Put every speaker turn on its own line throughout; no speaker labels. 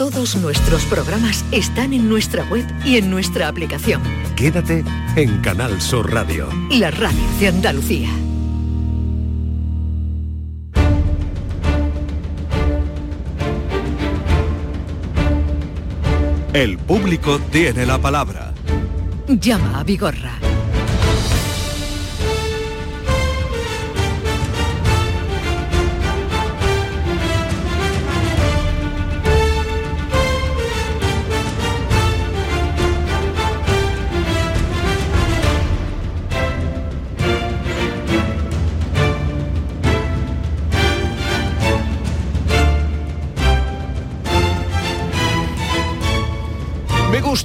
Todos nuestros programas están en nuestra web y en nuestra aplicación.
Quédate en Canal Sur Radio.
La radio de Andalucía.
El público tiene la palabra.
Llama a Vigorra.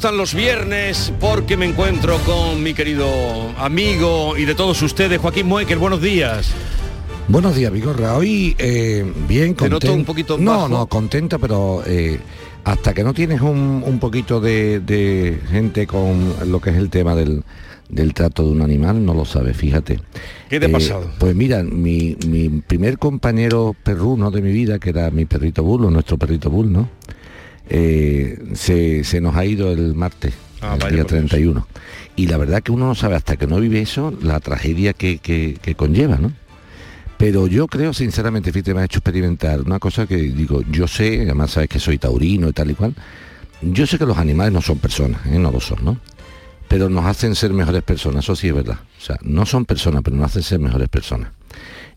Gustan los viernes porque me encuentro con mi querido amigo y de todos ustedes, Joaquín Muecker. Buenos días.
Buenos días, Vigorra. Hoy eh, bien
Te noto
contento.
un poquito
No,
bajo.
no, contento, pero eh, hasta que no tienes un, un poquito de, de gente con lo que es el tema del, del trato de un animal, no lo sabes, fíjate.
¿Qué te ha
Eh,
pasado?
Pues mira, mi, mi primer compañero perruno de mi vida, que era mi perrito Bull, o nuestro perrito Bull, ¿no? Eh, se, se nos ha ido el martes,
Ah,
el día
por Dios.
31. Y la verdad que uno no sabe hasta que no vive eso, la tragedia que, que- que conlleva, ¿no? Pero yo creo, sinceramente, fíjate, me ha hecho experimentar una cosa que digo, yo sé, además sabes que soy taurino y tal y cual, yo sé que los animales no son personas, ¿eh? no lo son, ¿no? Pero nos hacen ser mejores personas, eso sí es verdad. O sea, no son personas, pero nos hacen ser mejores personas.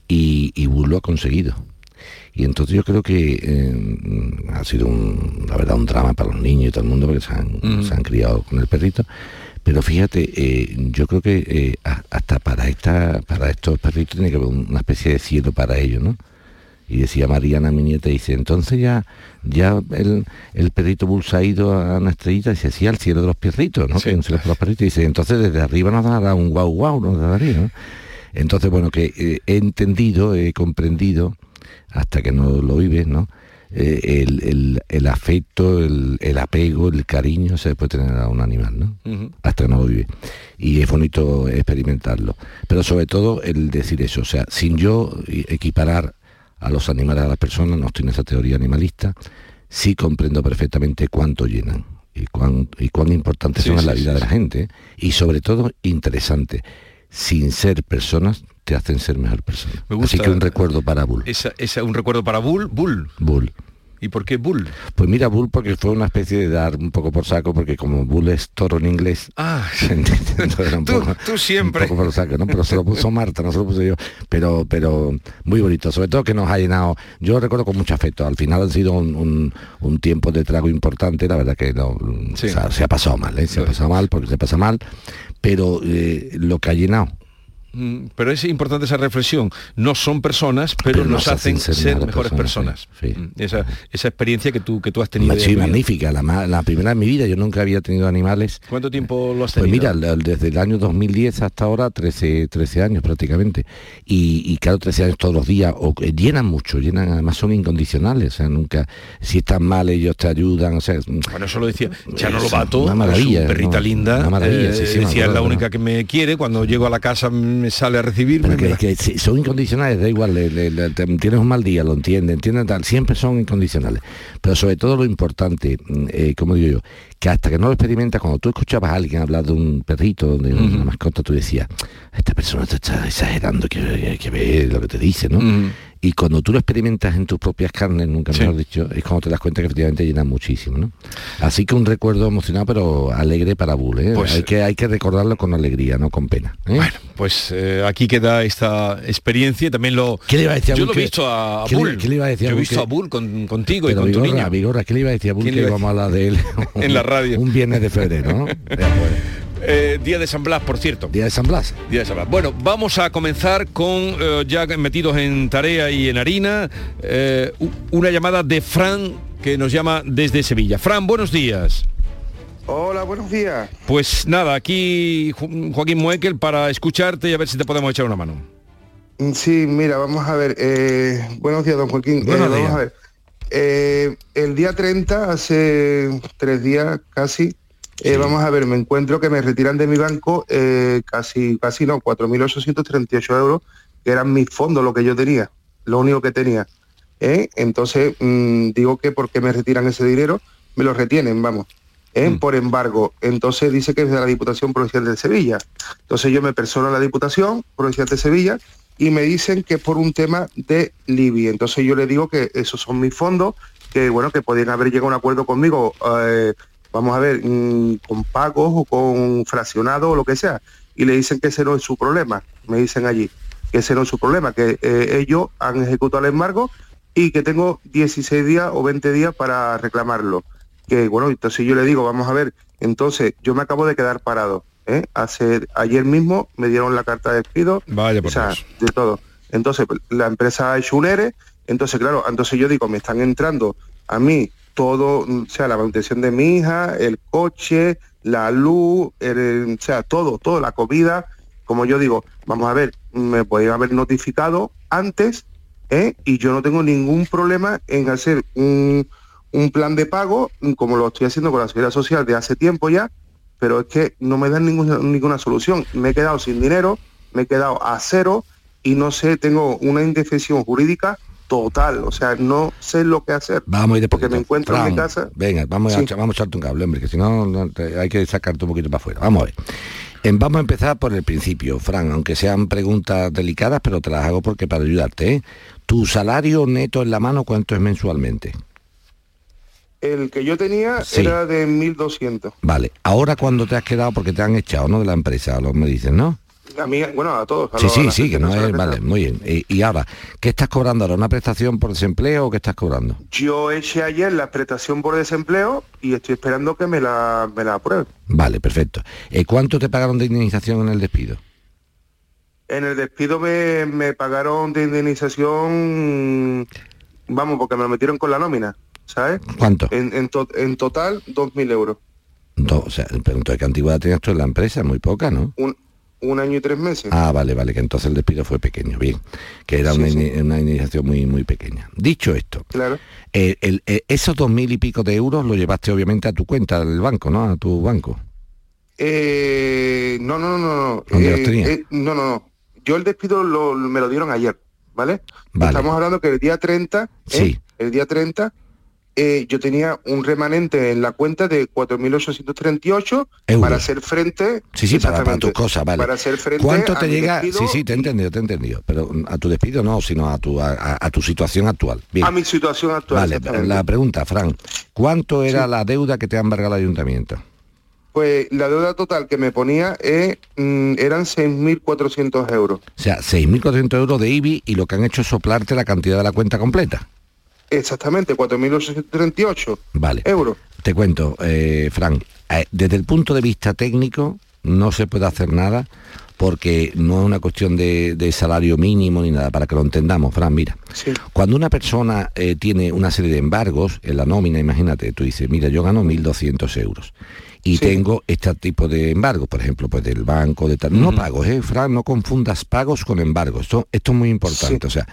Y, y Bull lo ha conseguido. Y entonces yo creo que eh, ha sido, un, la verdad, un drama para los niños y todo el mundo, porque se han, se criado con el perrito. Pero fíjate, eh, yo creo que eh, hasta para esta, para estos perritos tiene que haber un- una especie de cielo para ellos, ¿no? Y decía Mariana, mi nieta, dice, entonces ya, ya el, el perrito Bull se ha ido a una estrellita, dice, sí, al cielo de los perritos, ¿no?
Sí,
Que los perritos, dice, entonces desde arriba nos dará un guau guau, nos daría, ¿no? Entonces, bueno, que eh, he entendido, he comprendido, hasta que no lo vives, ¿no? Eh, el, el- el afecto, el, el apego, el cariño se puede tener a un animal, ¿no? Hasta que no lo vive. Y es bonito experimentarlo. Pero sobre todo el decir eso, o sea, sin yo equiparar a los animales a las personas, no estoy en esa teoría animalista, sí comprendo perfectamente cuánto llenan y cuán, y cuán importantes
Sí,
son en
sí,
la vida
sí,
de la gente. Y sobre todo interesante. Sin ser personas, te hacen ser mejor persona.
Me gusta-
Así que un recuerdo para Bull.
Esa, esa- un recuerdo para Bull. Bull.
Bull.
¿Y por qué Bull?
Pues mira, Bull porque fue una especie de dar un poco por saco, porque como Bull es toro en inglés,
Ah,
un
Tú-
poco-
tú siempre.
un poco por lo saco, ¿no? Pero se lo puso Marta, no se lo puse yo. Pero, pero muy bonito, sobre todo que nos ha llenado. Yo lo recuerdo con mucho afecto. Al final han sido un, un- un tiempo de trago importante, la verdad que no,
Sí.
o sea, se ha pasado mal, ¿eh? se ha
Lógico.
pasado mal porque se pasa mal, pero eh, lo que ha llenado.
Mm, Pero es importante esa reflexión. No son personas, pero,
Pero
nos hacen
hacen
ser,
ser
mejores personas.
personas, sí.
Mm, Esa, esa experiencia que tú, que tú has tenido.
Sí, magnífica, la, primera en mi vida, yo nunca había tenido animales.
¿Cuánto tiempo lo has
Pues
tenido?
mira, el- desde el año 2010 hasta ahora, 13, 13 años prácticamente. Y, y claro, 13 años todos los días, o, eh, llenan mucho, llenan, además son incondicionales, o sea, nunca, si están mal ellos te ayudan, o sea,
Bueno, eso lo decía Chano
Es
Lobato,
una maravilla,
su perrita
¿no?
linda.
Una maravilla,
eh,
sí, sí,
decía, es la única
¿no?
que me quiere, cuando llego a la casa me sale a recibirme.
pero que, que son incondicionales, da igual, le- le- le- te- tienes un mal día, lo entienden, entienden tal, siempre son incondicionales. Pero sobre todo lo importante, mm, eh, como digo yo, que hasta que no lo experimentas, cuando tú escuchabas a alguien hablar de un perrito, de una mascota, tú decías, esta persona te está exagerando, que, que, ve lo que te dice, ¿no? Y cuando tú lo experimentas en tus propias carnes, nunca
Sí.
mejor dicho, es cuando te das cuenta que efectivamente llena muchísimo, ¿no? Así que un recuerdo emocionado, pero alegre para Bull, ¿eh?
Pues-
hay, que, hay que recordarlo con alegría, no con pena. ¿eh?
Bueno, pues eh, aquí queda esta experiencia y también lo...
¿Qué le iba a decir a
Yo
Bull
lo he visto a,
qué le-
Bull.
qué le iba a decir a
Yo he visto
que-
a Bull con, contigo y con tu niña.
Vigorra, ¿qué le iba a decir a Bull
¿Quién
que íbamos a hablar de él?
En la radio.
Un viernes de febrero, ¿no?
Eh, día de San Blas, por cierto.
Día de San Blas.
Día de San Blas. Bueno, vamos a comenzar con, eh, ya metidos en tarea y en harina, eh, una llamada de Fran que nos llama desde Sevilla. Fran, buenos días.
Hola, buenos días.
Pues nada, aquí Joaquín Muekel para escucharte y a ver si te podemos echar una mano.
Mm, Sí, mira, vamos a ver. eh, buenos días, don Joaquín. Eh,
Buenos
vamos
días.
a ver. Eh, el día 30, hace tres días casi, eh, vamos a ver, me encuentro que me retiran de mi banco eh, casi, casi no, 4.838 euros, que eran mis fondos, lo que yo tenía, lo único que tenía. ¿eh? entonces mm, digo que porque me retiran ese dinero, me lo retienen, vamos.
Mm.
Por embargo, entonces dice que es de la Diputación Provincial de Sevilla. Entonces yo me persono a la Diputación Provincial de Sevilla y me dicen que es por un tema de Libia. Entonces yo le digo que esos son mis fondos, que bueno, que podrían haber llegado a un acuerdo conmigo, vamos a ver, mm, con pagos o con fraccionado o lo que sea. Y le dicen que ese no es su problema, me dicen allí, que ese no es su problema, que eh, ellos han ejecutado el embargo y que tengo 16 días o 20 días para reclamarlo. Que bueno, entonces yo le digo, vamos a ver, entonces yo me acabo de quedar parado. ¿eh? Hace, ayer mismo me dieron la carta de despido,
Vaya por
o sea, de todo. Entonces la empresa ha hecho un ERE, entonces claro, entonces yo digo, me están entrando a mí todo, mm, o sea, la manutención de mi hija, el coche, la luz, el- o sea, todo, todo, la comida, como yo digo, vamos a ver, me podían haber notificado antes, ¿eh? y yo no tengo ningún problema en hacer un, un plan de pago, mm, como lo estoy haciendo con la Seguridad Social de hace tiempo ya, pero es que no me dan ninguna, ninguna solución. Me he quedado sin dinero, me he quedado a cero y no sé, tengo una indefensión jurídica total, o sea, no sé lo que hacer.
Vamos a ir de
Porque me encuentro en mi casa.
Venga, vamos, a,
Sí.
echar- vamos a echarte un cable, hombre, que si no, no te- hay que sacarte un poquito para afuera. Vamos a ver. Em, vamos a empezar por el principio, Fran, aunque sean preguntas delicadas, pero te las hago porque para ayudarte. ¿eh? ¿Tu salario neto en la mano cuánto es mensualmente?
El que yo tenía
Sí.
era de 1.200.
Vale, ahora cuando te has quedado, porque te han echado, ¿no? De la empresa, lo me dicen, ¿no?
A mí, bueno, a todos. a
Sí,
los-
sí, sí, que no es, vale, muy bien. Y, y ahora, ¿qué estás cobrando ahora? ¿Una prestación por desempleo o qué estás cobrando?
Yo eché ayer la prestación por desempleo y estoy esperando que me la, me la aprueben.
Vale, perfecto. Eh, ¿Cuánto te pagaron de indemnización en el despido?
En el despido me, me pagaron de indemnización, vamos, porque me lo metieron con la nómina, ¿sabes?
¿Cuánto?
En, en, to- en total, 2.000 euros.
Do- o sea, entonces, ¿qué antigüedad tenías tú en la empresa? Muy poca, ¿no?
Un, un año y tres meses.
Ah, vale, vale, que entonces el despido fue pequeño, bien, que era
Sí,
una,
sí.
una indemnización muy, muy pequeña. Dicho esto,
Claro.
eh, el- eh, esos dos mil y pico de euros lo llevaste obviamente a tu cuenta del banco, ¿no? A tu banco.
Eh, no, no, no, no.
¿Dónde los
Eh, eh, no, no, no. Yo el despido lo- me lo dieron ayer, ¿vale?
Vale.
Estamos hablando que el día 30, ¿eh?
Sí.
el día 30, eh, yo tenía un remanente en la cuenta de 4.838
Euros.
para hacer frente...
Sí, sí, para, para tus cosas, vale.
Para hacer frente
¿Cuánto te llega?
despido
Sí, sí, te he entendido, te he entendido. Pero mm, a tu despido no, sino a tu, a, tu situación actual. Bien.
A mi situación actual.
Vale, la pregunta, Fran, ¿cuánto era la deuda que te ha embargado el ayuntamiento?
Pues la deuda total que me ponía eh, eran 6.400 euros.
O sea, 6.400 euros de IBI y lo que han hecho es soplarte la cantidad de la cuenta completa.
Exactamente, 4.838
Vale.
euros.
Te cuento, eh, Fran, eh, desde el punto de vista técnico no se puede hacer nada porque no es una cuestión de, de salario mínimo ni nada, para que lo entendamos, Fran, mira.
Sí.
Cuando una persona eh, tiene una serie de embargos en la nómina, imagínate, tú dices, mira, yo gano 1.200 euros y
Sí.
tengo este tipo de embargos, por ejemplo, pues del banco, de tal. No pagos, ¿eh, Fran? No confundas pagos con embargos. Esto, esto es muy importante.
Sí.
O sea,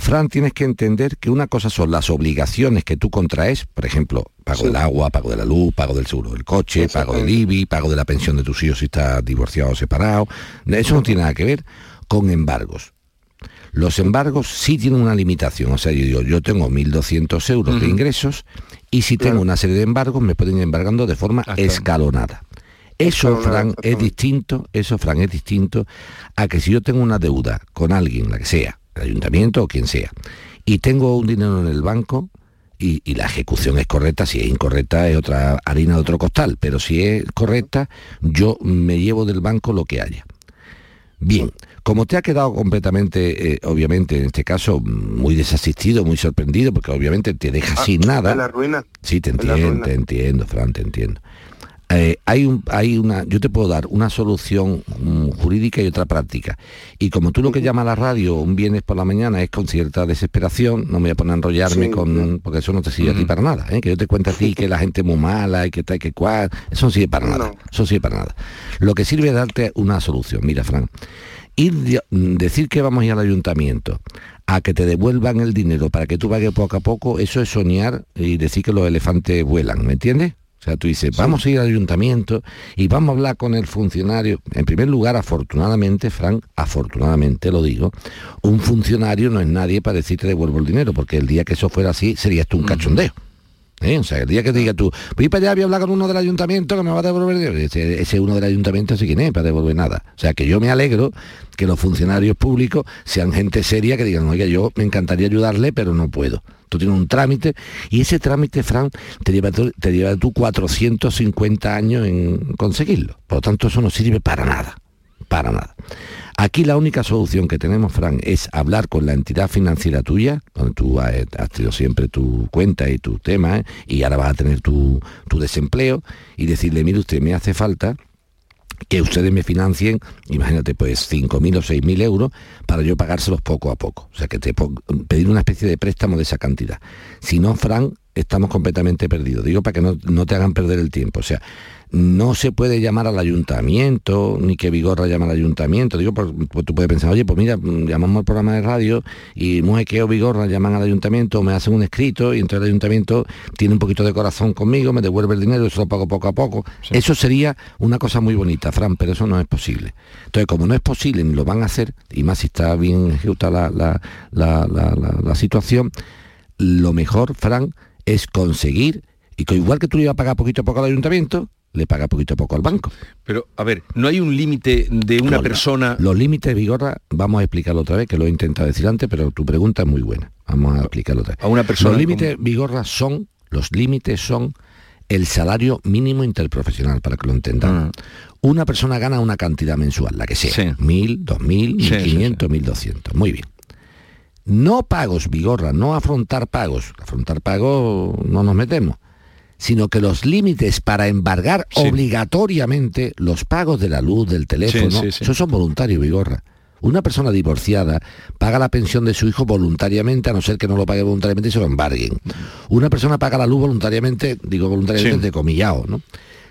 Fran, tienes que entender que una cosa son las obligaciones que tú contraes, por ejemplo, pago
Sí.
del agua, pago de la luz, pago del seguro del coche, pago del. IBI, pago de la pensión de tus hijos si estás divorciado o separado. Eso no tiene nada que ver con embargos. Los embargos sí tienen una limitación. O sea, yo digo, yo tengo 1.200 euros de ingresos y si tengo una serie de embargos me pueden ir embargando de forma
Hasta-
escalonada. Eso, Fran, es distinto, eso, Fran, es distinto a que si yo tengo una deuda con alguien, la que sea, el ayuntamiento o quien sea, y tengo un dinero en el banco y, y la ejecución es correcta, si es incorrecta es otra harina de otro costal, pero si es correcta, yo me llevo del banco lo que haya. Bien, como te ha quedado completamente, eh, obviamente, en este caso, muy desasistido, muy sorprendido, porque obviamente te deja
Ah,
sin nada.
La ruina.
Sí, te entiendo, te entiendo, Fran, te entiendo. Eh, hay, un, hay una, yo te puedo dar una solución mm, jurídica y otra práctica. Y como tú lo que llamas a la radio un viernes por la mañana es con cierta desesperación, no me voy a poner a enrollarme
Sí,
con, porque eso no te sirve a ti para nada, ¿eh? que yo te cuente a ti que la gente es muy mala y que tal, que cual, eso no sirve para nada,
No.
eso no sirve para nada. Lo que sirve es darte una solución. Mira, Fran, ir mm, decir que vamos a ir al ayuntamiento a que te devuelvan el dinero para que tú pagues poco a poco, eso es soñar y decir que los elefantes vuelan, ¿me entiendes? O sea, tú dices, vamos a ir al ayuntamiento y vamos a hablar con el funcionario. En primer lugar, afortunadamente, Frank, afortunadamente lo digo, un funcionario no es nadie para decirte devuelvo el dinero, porque el día que eso fuera así, sería esto un cachondeo. ¿Eh? O sea, el día que te diga tú, voy para allá, voy a hablar con uno del ayuntamiento que me va a devolver, ese, ese uno del ayuntamiento sí quién es para devolver nada. O sea, que yo me alegro que los funcionarios públicos sean gente seria que digan, oiga, yo me encantaría ayudarle, pero no puedo. Tú tienes un trámite y ese trámite, Fran, te lleva, te lleva tú 450 años en conseguirlo. Por lo tanto, eso no sirve para nada, para nada. Aquí la única solución que tenemos, Fran, es hablar con la entidad financiera tuya, donde tú has, has tenido siempre tu cuenta y tu tema, ¿eh? y ahora vas a tener tu, tu desempleo, y decirle, mire usted, me hace falta que ustedes me financien, imagínate, pues 5.000 o 6.000 euros para yo pagárselos poco a poco. O sea, que te pedir una especie de préstamo de esa cantidad. Si no, Fran, estamos completamente perdidos. Digo para que no, no te hagan perder el tiempo. O sea, no se puede llamar al ayuntamiento, ni que Vigorra llame al ayuntamiento. Digo, pues tú puedes pensar, oye, pues mira, llamamos al programa de radio y Mujequeo o Vigorra llaman al ayuntamiento, me hacen un escrito y entonces el ayuntamiento tiene un poquito de corazón conmigo, me devuelve el dinero, eso lo pago poco a poco. Eso sería una cosa muy bonita, Fran, pero eso no es posible. Entonces, como no es posible ni lo van a hacer, y más si está bien ejecutada la, la- la- la- la situación, lo mejor, Fran, es conseguir, y que igual que tú le ibas a pagar poquito a poco al ayuntamiento, le paga poquito a poco al banco.
Pero, a ver, ¿no hay un límite de una
No,
persona...
Los límites, Vigorra, vamos a explicarlo otra vez, que lo he intentado decir antes, pero tu pregunta es muy buena. Vamos a explicarlo otra vez.
A una persona
Los límites, Vigorra, son, los límites son el salario mínimo interprofesional, para que lo entendamos. Una persona gana una cantidad mensual, la que sea,
Sí.
mil, dos mil, mil quinientos, mil doscientos. Muy bien. No pagos, Vigorra, no afrontar pagos. Afrontar pagos no nos metemos. Sino que los límites para embargar
Sí.
obligatoriamente los pagos de la luz, del teléfono,
Sí,
son voluntarios, Vigorra. Una persona divorciada paga la pensión de su hijo voluntariamente, a no ser que no lo pague voluntariamente y se lo embarguen. Una persona paga la luz voluntariamente, digo voluntariamente, de comillado, ¿no?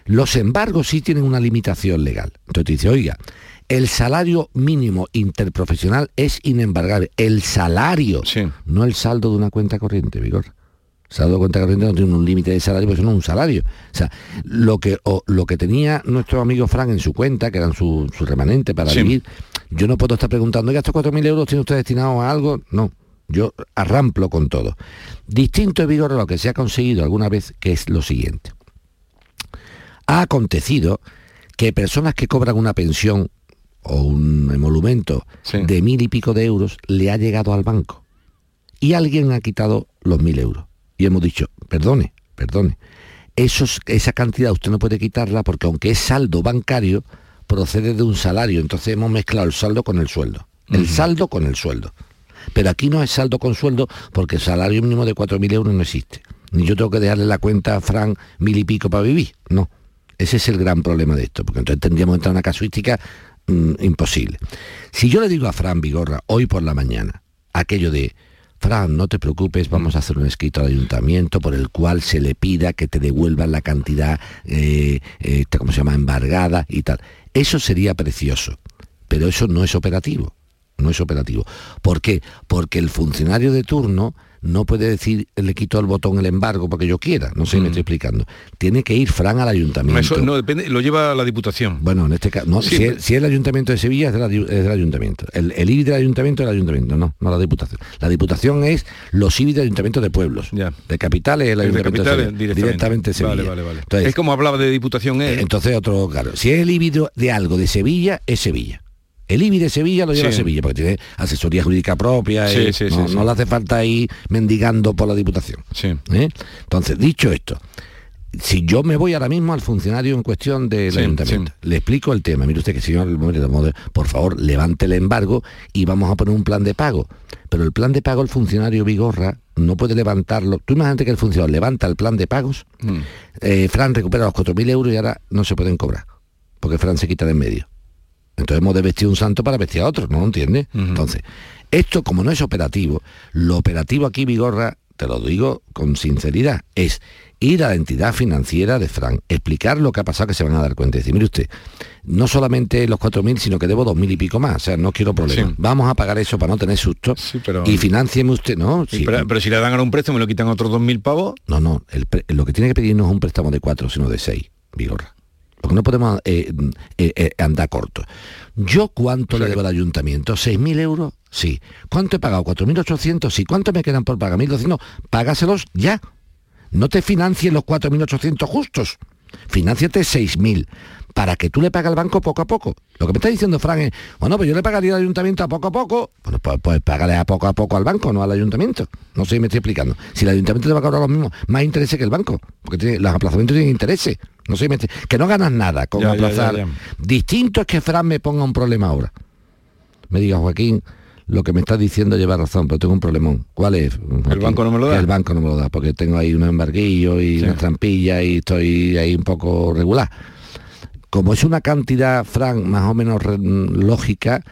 Los embargos sí tienen una limitación legal. Entonces te dice, oiga, el salario mínimo interprofesional es inembargable. El salario,
Sí.
no el saldo de una cuenta corriente, Vigor. El saldo de cuenta corriente no tiene un límite de salario, eso no es un salario. O sea, lo que, o lo que tenía nuestro amigo Frank en su cuenta, que eran su, su remanente para
Sí.
vivir, yo no puedo estar preguntando, estos 4.000 euros tiene usted destinados a algo. No, yo arramplo con todo. Distinto es Vigor a lo que se ha conseguido alguna vez, que es lo siguiente. Ha acontecido que personas que cobran una pensión o un emolumento
Sí.
de mil y pico de euros le ha llegado al banco y alguien ha quitado los mil euros. Y hemos dicho, perdone, perdone, esos, esa cantidad usted no puede quitarla porque aunque es saldo bancario, procede de un salario. Entonces hemos mezclado el saldo con el sueldo. El saldo con el sueldo. Pero aquí no es saldo con sueldo porque el salario mínimo de 4.000 euros no existe. Ni yo tengo que dejarle la cuenta a Fran mil y pico para vivir. No. Ese es el gran problema de esto, porque entonces tendríamos que entrar en una casuística mm, imposible. Si yo le digo a Fran Vigorra hoy por la mañana aquello de Fran, no te preocupes, vamos a hacer un escrito al ayuntamiento por el cual se le pida que te devuelvan la cantidad, eh, eh, ¿cómo se llama?, embargada y tal. Eso sería precioso, pero eso no es operativo, no es operativo. ¿Por qué? Porque el funcionario de turno no puede decir, le quito el botón el embargo porque yo quiera, no sé si me estoy explicando. Tiene que ir Fran al ayuntamiento.
Eso no depende, lo lleva la Diputación.
Bueno, en este caso, no,
Sí,
si,
pero-
es, si es el Ayuntamiento de Sevilla es, de la di- es del Ayuntamiento. El, el IBI del Ayuntamiento es del Ayuntamiento, no, no la Diputación. La Diputación es los IBI del Ayuntamiento de Pueblos.
Ya.
De capitales es el
El de
Ayuntamiento de Sevilla.
directamente.
Directamente Sevilla.
Vale, vale, vale.
Entonces,
es como hablaba de Diputación, ¿eh?
entonces otro, claro, si es el IBI de algo de Sevilla, es Sevilla. El IBI de Sevilla lo lleva
Sí.
Sevilla, porque tiene asesoría jurídica propia,
Sí,
eh,
sí,
no, le hace falta ir mendigando por la Diputación.
Sí.
¿eh? Entonces, dicho esto, si yo me voy ahora mismo al funcionario en cuestión del
Sí,
ayuntamiento,
sí.
le explico el tema, mire usted que señor, a- por favor, levante el embargo y vamos a poner un plan de pago. Pero el plan de pago el funcionario Vigorra no puede levantarlo. Tú imagínate que el funcionario levanta el plan de pagos,
Mm.
eh, Fran recupera los 4.000 euros y ahora no se pueden cobrar, porque Fran se quita de en medio. Entonces hemos de vestir un santo para vestir a otro, ¿no lo entiende? Entonces, esto como no es operativo, lo operativo aquí, Vigorra, te lo digo con sinceridad, es ir a la entidad financiera de Fran, explicar lo que ha pasado, que se van a dar cuenta. Y decir, mire usted, no solamente los 4.000, sino que debo 2.000 y pico más. O sea, no quiero problemas.
Sí.
Vamos a pagar eso para no tener susto.
Sí, pero-
Y financieme usted, ¿no?
Sí, pero, pero si le dan ahora un préstamo y lo quitan otros 2.000 pavos,
No, no, el pre- lo que tiene que pedir no es un préstamo de 4, sino de 6, Vigorra. Porque no podemos eh, eh, eh, andar corto. ¿Yo cuánto le debo al ayuntamiento? ¿6.000 euros? Sí. ¿Cuánto he pagado? ¿4.800? Sí. ¿Cuánto me quedan por pagar? ¿1.200? Págaselos ya. No te financies los 4.800 justos. Financiate 6.000 para que tú le pagues al banco poco a poco. Lo que me está diciendo Fran es, bueno, pues yo le pagaría al ayuntamiento a poco a poco. Bueno, pues, pues págale a poco a poco al banco, no al ayuntamiento. No sé si me estoy explicando. Si el ayuntamiento te va a cobrar lo mismo, más intereses que el banco, porque tiene- los aplazamientos tienen intereses. No sé si me estoy- que no ganas nada con
ya,
aplazar.
ya, ya.
Distinto es que Fran me ponga un problema ahora. Me diga, Joaquín, lo que me estás diciendo lleva razón, pero tengo un problemón. ¿Cuál es? Joaquín?
banco no me lo da.
El banco no me lo da, porque tengo ahí un embarguillo y
Sí.
unas trampillas y estoy ahí un poco regular. Como es una cantidad, Fran, más o menos lógica,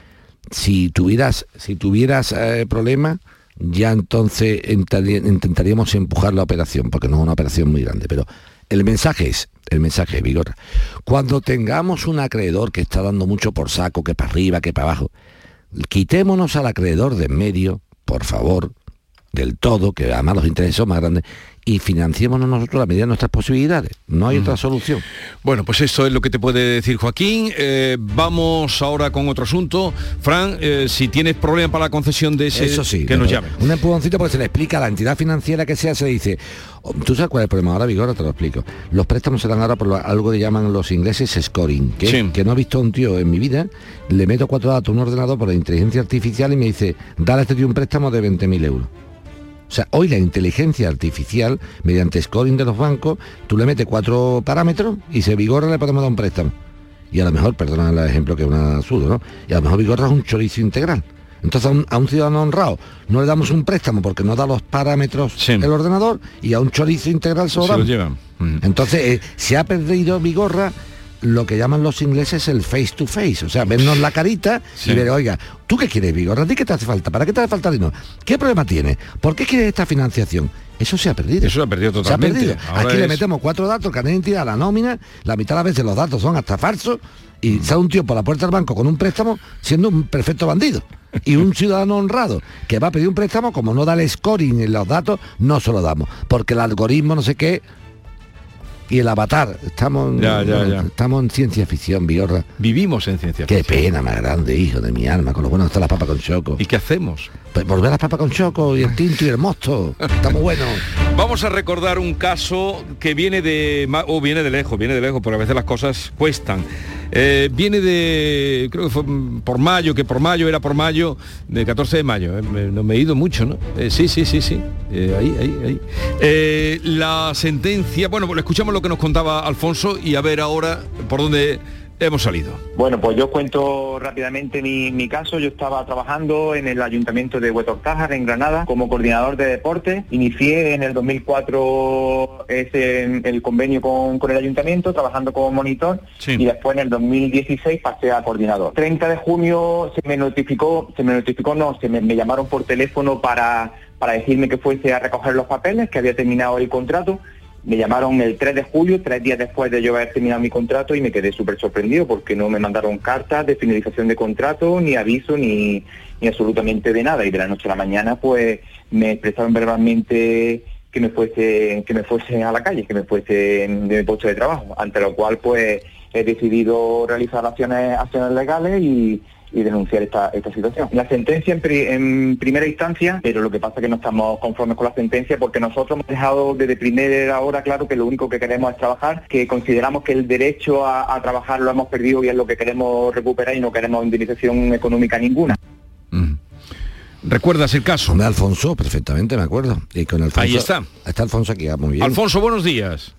si tuvieras, si tuvieras eh, problemas, ya entonces intentaría- intentaríamos empujar la operación, porque no es una operación muy grande. Pero el mensaje es, el mensaje es, Vigor, cuando tengamos un acreedor que está dando mucho por saco, que para arriba, que para abajo, quitémonos al acreedor de en medio, por favor, del todo, que además los intereses son más grandes, y financiémonos nosotros a la medida de nuestras posibilidades. No hay otra solución.
Bueno, pues esto es lo que te puede decir Joaquín. Eh, vamos ahora con otro asunto. Fran, eh, si tienes problema para la concesión de ese,
Eso sí.
que nos llame.
Un empujoncito porque se le explica a la entidad financiera que sea, se le dice, oh, ¿tú sabes cuál es el problema ahora, Vigor? Te lo explico. Los préstamos se dan ahora por algo que llaman los ingleses scoring, que,
Sí.
que no he visto a un tío en mi vida, le meto cuatro datos a un ordenador por la inteligencia artificial y me dice, dale a este tío un préstamo de 20.000 euros. O sea, hoy la inteligencia artificial, mediante scoring de los bancos, tú le metes cuatro parámetros y se vigora le podemos dar un préstamo. Y a lo mejor, perdona el ejemplo que es un absurdo, ¿no? Y a lo mejor vigorra es un chorizo integral. Entonces a un, a un ciudadano honrado no le damos un préstamo porque no da los parámetros
Sí.
el ordenador y a un chorizo integral se lo
Se lo llevan. Mm.
Entonces eh, se ha perdido Vigorra lo que llaman los ingleses el face to face, o sea, vernos la carita
Sí.
y ver, oiga, ¿tú qué quieres, Vigorra? ¿A ti qué te hace falta? ¿Para qué te hace falta dinero? ¿Qué problema tienes? ¿Por qué quieres esta financiación? Eso se ha perdido.
Eso se ha perdido
Se ha
totalmente.
perdido. Aquí le metemos cuatro datos, carnet de identidad, la nómina, la mitad de las veces los datos son hasta falsos
Mm.
y sale un tío por la puerta del banco con un préstamo siendo un perfecto bandido. Y un ciudadano honrado que va a pedir un préstamo, como no da el scoring en los datos, no se lo damos. Porque el algoritmo no sé qué y el avatar, estamos,
Ya, ya,
bueno,
ya.
estamos en ciencia ficción, Biorra.
Vivimos en ciencia
Qué
ficción.
pena más grande, hijo de mi alma, con lo bueno está la papa con choco.
¿Y qué hacemos?
Pues volver a las papas con choco y el tinto y el mosto. Está muy bueno.
Vamos a recordar un caso que viene de o viene de lejos, viene de lejos, porque a veces las cosas cuestan. Eh, viene de, creo que fue por mayo, que por mayo era por mayo, del 14 de mayo. eh, me, no me he ido mucho, ¿no? Eh, sí, sí, sí, sí. Eh, ahí, ahí, ahí. La sentencia, bueno, escuchamos lo que nos contaba Alfonso y a ver ahora por dónde hemos salido.
Bueno, pues yo cuento rápidamente mi, mi caso. Yo estaba trabajando en el Ayuntamiento de Huetortájar, en Granada, como coordinador de deportes. Inicié en el 2004 ese, el convenio con, con el Ayuntamiento, trabajando como monitor,
Sí.
y después en el 2016 pasé a coordinador. 30 de junio se me notificó, se me notificó, no, se me, me llamaron por teléfono para, para decirme que fuese a recoger los papeles, que había terminado el contrato. Me llamaron el 3 de julio, tres días después de yo haber terminado mi contrato y me quedé súper sorprendido porque no me mandaron cartas de finalización de contrato, ni aviso, ni, ni absolutamente de nada. Y de la noche a la mañana pues me expresaron verbalmente que me fuese, que me fuese a la calle, que me fuese de mi puesto de trabajo. Ante lo cual pues he decidido realizar acciones, acciones legales y, y denunciar esta, esta situación. La sentencia en, pri- en primera instancia, pero lo que pasa es que no estamos conformes con la sentencia porque nosotros hemos dejado desde primera hora claro que lo único que queremos es trabajar, que consideramos que el derecho a, a trabajar lo hemos perdido y es lo que queremos recuperar y no queremos indemnización económica ninguna.
¿Recuerdas el caso?
Hombre, Alfonso, perfectamente, me acuerdo. Y con Alfonso,
Ahí está.
Está Alfonso aquí, ah, muy bien.
Alfonso, buenos días.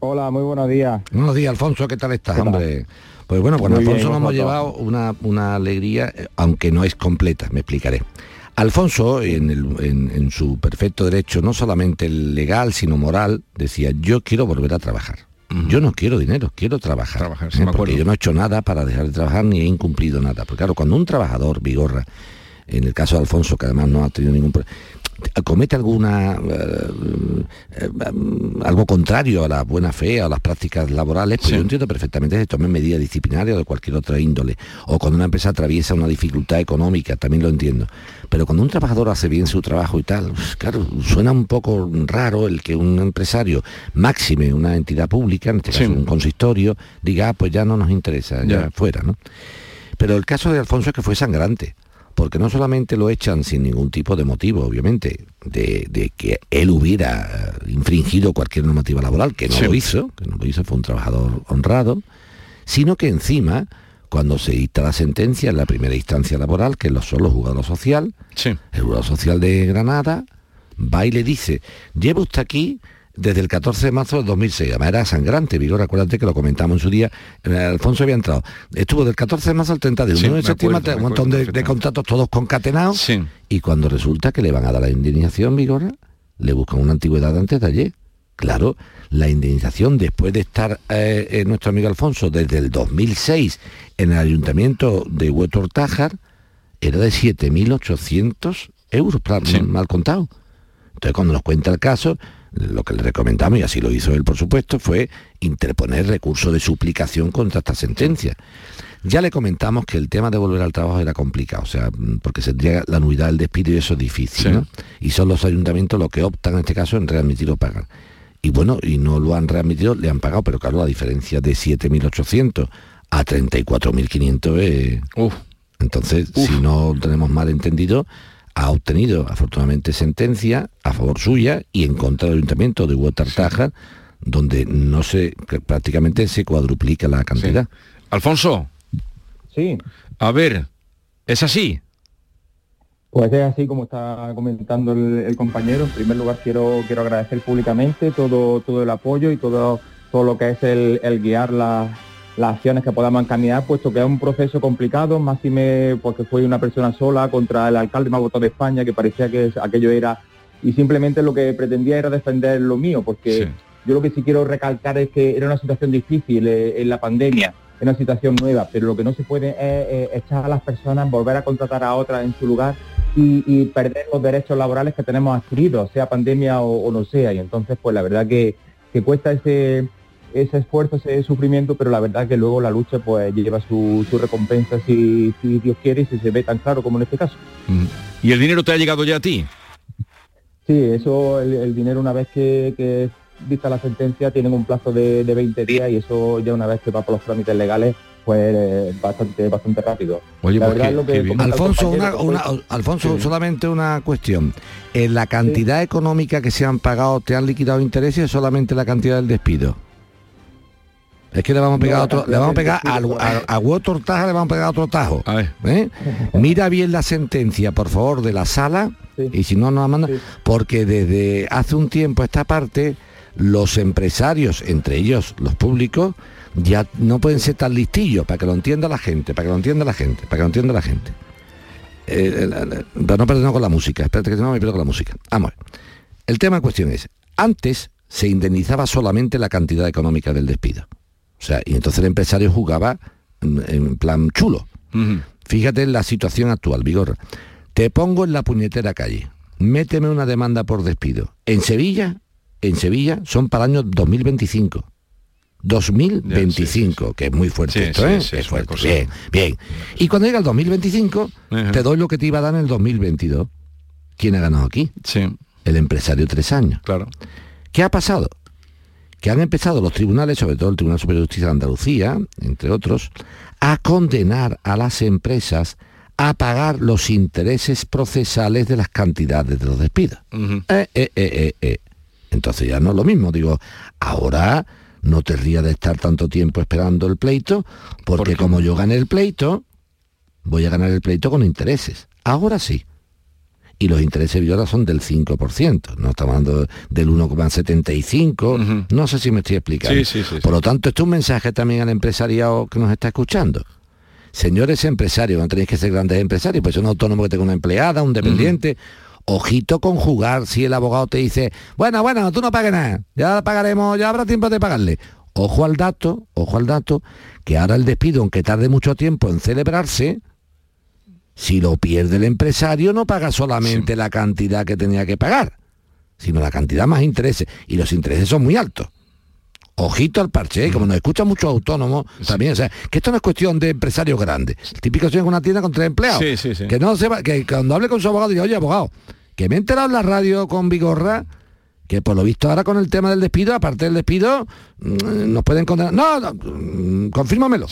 Hola, muy buenos días.
Buenos días, Alfonso, ¿qué tal estás,
¿Qué tal?
Pues bueno, con
Muy bien,
Alfonso nos hemos llevado una, una alegría, eh, aunque no es completa, me explicaré. Alfonso, en, el- en- en su perfecto derecho, no solamente legal, sino moral, decía, yo quiero volver a trabajar. Yo no quiero dinero, quiero trabajar. ¿eh? Porque yo no he hecho nada para dejar de trabajar ni he incumplido nada. Porque claro, cuando un trabajador vigorra en el caso de Alfonso, que además no ha tenido ningún problema, comete alguna eh, eh, algo contrario a la buena fe, a las prácticas laborales, pues yo entiendo perfectamente que se tomen medidas disciplinarias o de cualquier otra índole. O cuando una empresa atraviesa una dificultad económica, también lo entiendo. Pero cuando un trabajador hace bien su trabajo y tal, pues, claro, suena un poco raro el que un empresario máxime una entidad pública, en este caso un consistorio, diga, ah, pues ya no nos interesa, ya fuera, ¿no? Pero el caso de Alfonso es que fue sangrante porque no solamente lo echan sin ningún tipo de motivo, obviamente, de, que él hubiera infringido cualquier normativa laboral, que no lo hizo, que no lo hizo, fue un trabajador honrado, sino que encima, cuando se dicta la sentencia en la primera instancia laboral, que lo son los juzgados social, el juzgado social de Granada, va y le dice, lleva usted aquí desde el 14 de marzo del 2006. Además era sangrante, Vigor, acuérdate que lo comentamos en su día, Alfonso había entrado. Estuvo del 14 de marzo al 30 de 1 de septiembre, un montón de, contratos todos concatenados. Y cuando resulta que le van a dar la indemnización, Vigor, le buscan una antigüedad antes de ayer. Claro, la indemnización después de estar eh, eh, nuestro amigo Alfonso desde el 2006 en el ayuntamiento de Hueto Ortájar era de 7.800 euros, mal contado. Entonces cuando nos cuenta el caso, lo que le recomendamos, y así lo hizo él por supuesto, fue interponer recurso de suplicación contra esta sentencia. Ya le comentamos que el tema de volver al trabajo era complicado, o sea, porque se tendría la anuidad del despido y eso es difícil, ¿no? Y son los ayuntamientos los que optan en este caso en readmitir o pagar. Y bueno, y no lo han readmitido, le han pagado, pero claro, la diferencia de 7.800 a 34.500 es... Entonces, si no tenemos mal entendido, ha obtenido afortunadamente sentencia a favor suya y en contra del ayuntamiento de Huertartaja, donde no se prácticamente se cuadruplica la cantidad.
Alfonso.
Sí.
A ver, ¿es así?
Pues es así como está comentando el, compañero. En primer lugar quiero quiero agradecer públicamente todo todo el apoyo y todo todo lo que es el, el guiar la, las acciones que podamos encaminar, puesto que es un proceso complicado, más me porque fue una persona sola contra el alcalde más votado de España, que parecía que aquello era, y simplemente lo que pretendía era defender lo mío, porque yo lo que sí quiero recalcar es que era una situación difícil eh, en la pandemia, es una situación nueva, pero lo que no se puede es echar a las personas, volver a contratar a otras en su lugar y, perder los derechos laborales que tenemos adquiridos, sea pandemia o, no sea, y entonces pues la verdad que, que cuesta ese ese esfuerzo, ese sufrimiento, pero la verdad que luego la lucha pues lleva su, recompensa si, Dios quiere y si se ve tan claro como en este caso.
Mm. ¿Y el dinero te ha llegado ya a ti?
Sí, eso, el, dinero una vez que, que vista la sentencia tienen un plazo de, 20 días y eso ya una vez que va por los trámites legales pues bastante bastante rápido.
Oye, pues Alfonso, Alfonso solamente una cuestión. ¿En la cantidad económica que se han pagado te han liquidado intereses o solamente la cantidad del despido? Es que le vamos a pegar otro, le vamos a pegar a, a, Taja, le vamos a pegar otro tajo. ¿eh? Mira bien la sentencia, por favor, de la sala, y si no nos manda, porque desde hace un tiempo esta parte, los empresarios, entre ellos los públicos, ya no pueden ser tan listillos, para que lo entienda la gente, para que lo entienda la gente, para que lo entienda la gente. Eh, pero no perdernos con la música, espérate que no me pierdo con la música. Vamos. El tema en cuestión es, antes se indemnizaba solamente la cantidad económica del despido. O sea, y entonces el empresario jugaba en plan chulo. Fíjate en la situación actual, Vigor. Te pongo en la puñetera calle. Méteme una demanda por despido. En Sevilla, en Sevilla son para el año 2025. 2025, que es muy fuerte esto, ¿eh? es fuerte. Bien, bien. Y cuando llega el 2025, te doy lo que te iba a dar en el 2022. ¿Quién ha ganado aquí?
Sí.
El empresario tres años.
Claro.
¿Qué ha pasado? Que han empezado los tribunales, sobre todo el Tribunal Superior de Justicia de Andalucía, entre otros, a condenar a las empresas a pagar los intereses procesales de las cantidades de los despidos. Eh, eh, eh, Entonces ya no es lo mismo, digo, ahora no te rías de estar tanto tiempo esperando el pleito, porque como yo gané el pleito, voy a ganar el pleito con intereses. Ahora sí y los intereses viola son del 5%, no estamos hablando del 1,75, no sé si me estoy explicando. Por lo tanto, esto es un mensaje también al empresariado que nos está escuchando. Señores empresarios, no tenéis que ser grandes empresarios, pues un autónomo que tenga una empleada, un dependiente. Ojito con jugar si el abogado te dice, bueno, bueno, tú no pagues nada, ya pagaremos, ya habrá tiempo de pagarle. Ojo al dato, ojo al dato, que ahora el despido, aunque tarde mucho tiempo en celebrarse, Si lo pierde el empresario no paga solamente la cantidad que tenía que pagar, sino la cantidad más intereses. Y los intereses son muy altos. Ojito al parche, ¿eh? como nos escuchan muchos autónomos también, o sea, que esto no es cuestión de empresarios grandes. El típico señor con una tienda con tres empleados.
Sí, sí, sí.
Que no se va, que cuando hable con su abogado diga, oye, abogado, que me he enterado en la radio con Vigorra que por lo visto ahora con el tema del despido, aparte del despido, mm, nos pueden condenar. No, no, mm, confírmamelo.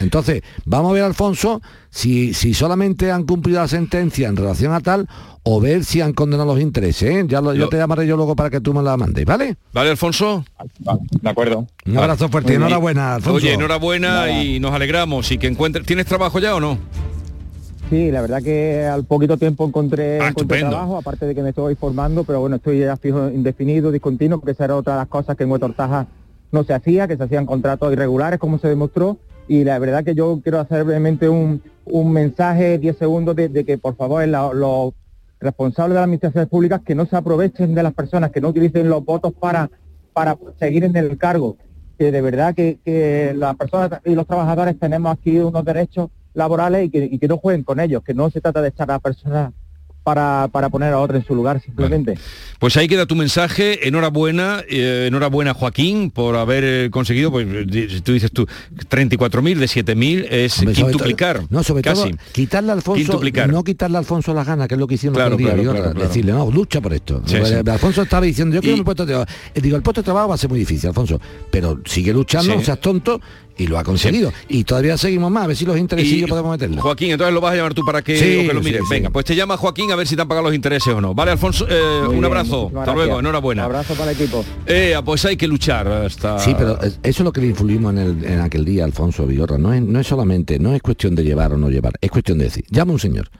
Entonces, vamos a ver, Alfonso, si, si solamente han cumplido la sentencia en relación a tal, o ver si han condenado los intereses. ¿eh? Ya, lo, yo te llamaré yo luego para que tú me la mandes, ¿vale?
¿Vale, Alfonso?
De acuerdo.
Un abrazo fuerte y enhorabuena, Alfonso.
Oye, enhorabuena
Nada.
y nos alegramos. Y que encuentres... ¿Tienes trabajo ya o no?
Sí, la verdad que al poquito tiempo encontré,
Ah,
encontré trabajo, aparte de que me estoy formando, pero bueno, estoy ya fijo indefinido, discontinuo, porque esa era otra de las cosas que en Huetortaja no se hacía, que se hacían contratos irregulares, como se demostró, y la verdad que yo quiero hacer brevemente un, un mensaje, 10 segundos, de, que por favor los responsables de las administraciones públicas que no se aprovechen de las personas, que no utilicen los votos para, para seguir en el cargo, que de verdad que, que las personas y los trabajadores tenemos aquí unos derechos laborales y que, y que no jueguen con ellos, que no se trata de echar a personas para, para poner a otra en su lugar simplemente.
Pues ahí queda tu mensaje. Enhorabuena, eh, enhorabuena Joaquín por haber eh, conseguido, pues tú dices tú, 34.000 de 7.000 es
Hombre, sobre
quintuplicar.
todo- no, sobre
casi.
todo, quitarle a Alfonso,
Quintuplicar.
no quitarle a Alfonso las ganas, que es lo que hicieron
Claro,
otro
claro,
decirle, no, lucha por esto.
Sí, sí.
Alfonso estaba diciendo, yo quiero
Y-
mi puesto de trabajo. Eh, Digo, el puesto de trabajo va a ser muy difícil, Alfonso, pero sigue luchando,
Sí.
no seas tonto, y lo ha conseguido. Y todavía seguimos más, a ver si los interesillos podemos meterlo.
Joaquín, entonces lo vas a llamar tú para que,
Sí,
o que lo mires.
sí.
Venga, pues te llama Joaquín a ver si te han pagado los intereses o no. Vale, Alfonso, eh, un
bien,
abrazo. Hasta
gracias.
luego, enhorabuena.
Abrazo para el equipo.
Eh, pues hay que luchar hasta...
Sí, pero es- eso es lo que le influimos en, el- en aquel día, Alfonso Vigorra. No es, no es solamente, no es cuestión de llevar o no llevar, es cuestión de decir, llama a un señor.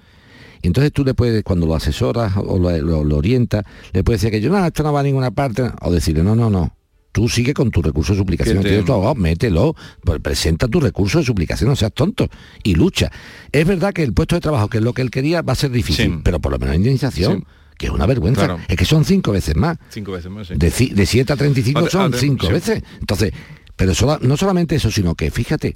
Y entonces tú le puedes, cuando lo asesoras o lo, lo- lo orientas, le puedes decir que yo, no, esto no va a ninguna parte, o decirle, no, no, no. Tú sigue con tu recurso de suplicación, tienes tu abogado, mételo, pues presenta tu recurso de suplicación, no seas tonto, y lucha. Es verdad que el puesto de trabajo, que es lo que él quería, va a ser difícil,
Sí.
pero por lo menos indemnización,
Sí.
que es una vergüenza.
Claro.
Es que son cinco veces más.
Cinco veces más, sí.
De, ci- de 7 a 35
Ate-
son
ate-
5
sí.
veces. Entonces, pero sola- no solamente eso, sino que fíjate,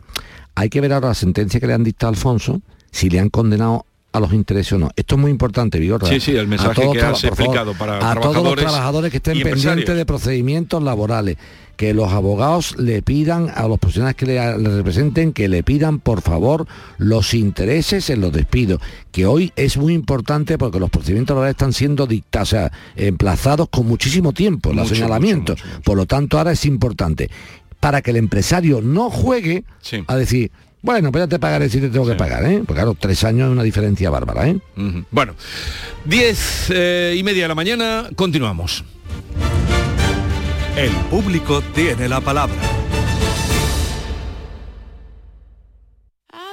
hay que ver ahora la sentencia que le han dictado a Alfonso, si le han condenado a los intereses o no. Esto es muy importante, Vigorra.
Sí, sí, el mensaje que has
favor,
explicado para
a todos los
trabajadores
que estén pendientes de procedimientos laborales, que los abogados le pidan a los profesionales que le, le representen que le pidan por favor los intereses en los despidos, que hoy es muy importante porque los procedimientos laborales están siendo dictados, o sea, emplazados con muchísimo tiempo, los señalamientos.
mucho, mucho, mucho.
Por lo tanto, ahora es importante para que el empresario no juegue
Sí.
a decir, bueno, pues ya te pagaré si te tengo que pagar, ¿eh? Porque claro, tres años es una diferencia bárbara, ¿eh?
Bueno, diez eh, y media de la mañana, continuamos.
El público tiene la palabra.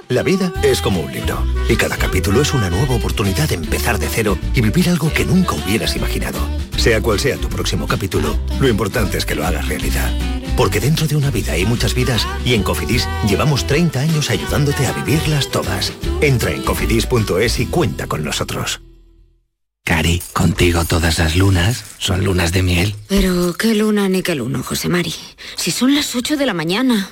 La vida es como un libro y cada capítulo es una nueva oportunidad de empezar de cero y vivir algo que nunca hubieras imaginado. Sea cual sea tu próximo capítulo, lo importante es que lo hagas realidad. Porque dentro de una vida hay muchas vidas y en Cofidis llevamos 30 años ayudándote a vivirlas todas. Entra en cofidis.es y cuenta con nosotros.
Cari, contigo todas las lunas son lunas de miel.
Pero qué luna ni qué luno, José Mari. Si son las 8 de la mañana.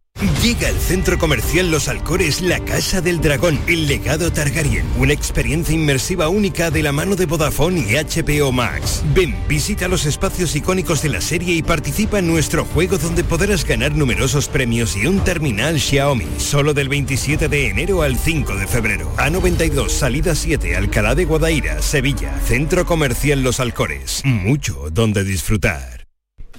Llega al centro comercial Los Alcores la Casa del Dragón, el legado Targaryen, una experiencia inmersiva única de la mano de Vodafone y HBO Max. Ven, visita los espacios icónicos de la serie y participa en nuestro juego donde podrás ganar numerosos premios y un terminal Xiaomi, solo del 27 de enero al 5 de febrero. A92, salida 7, Alcalá de Guadaira, Sevilla, Centro Comercial Los Alcores. Mucho donde disfrutar.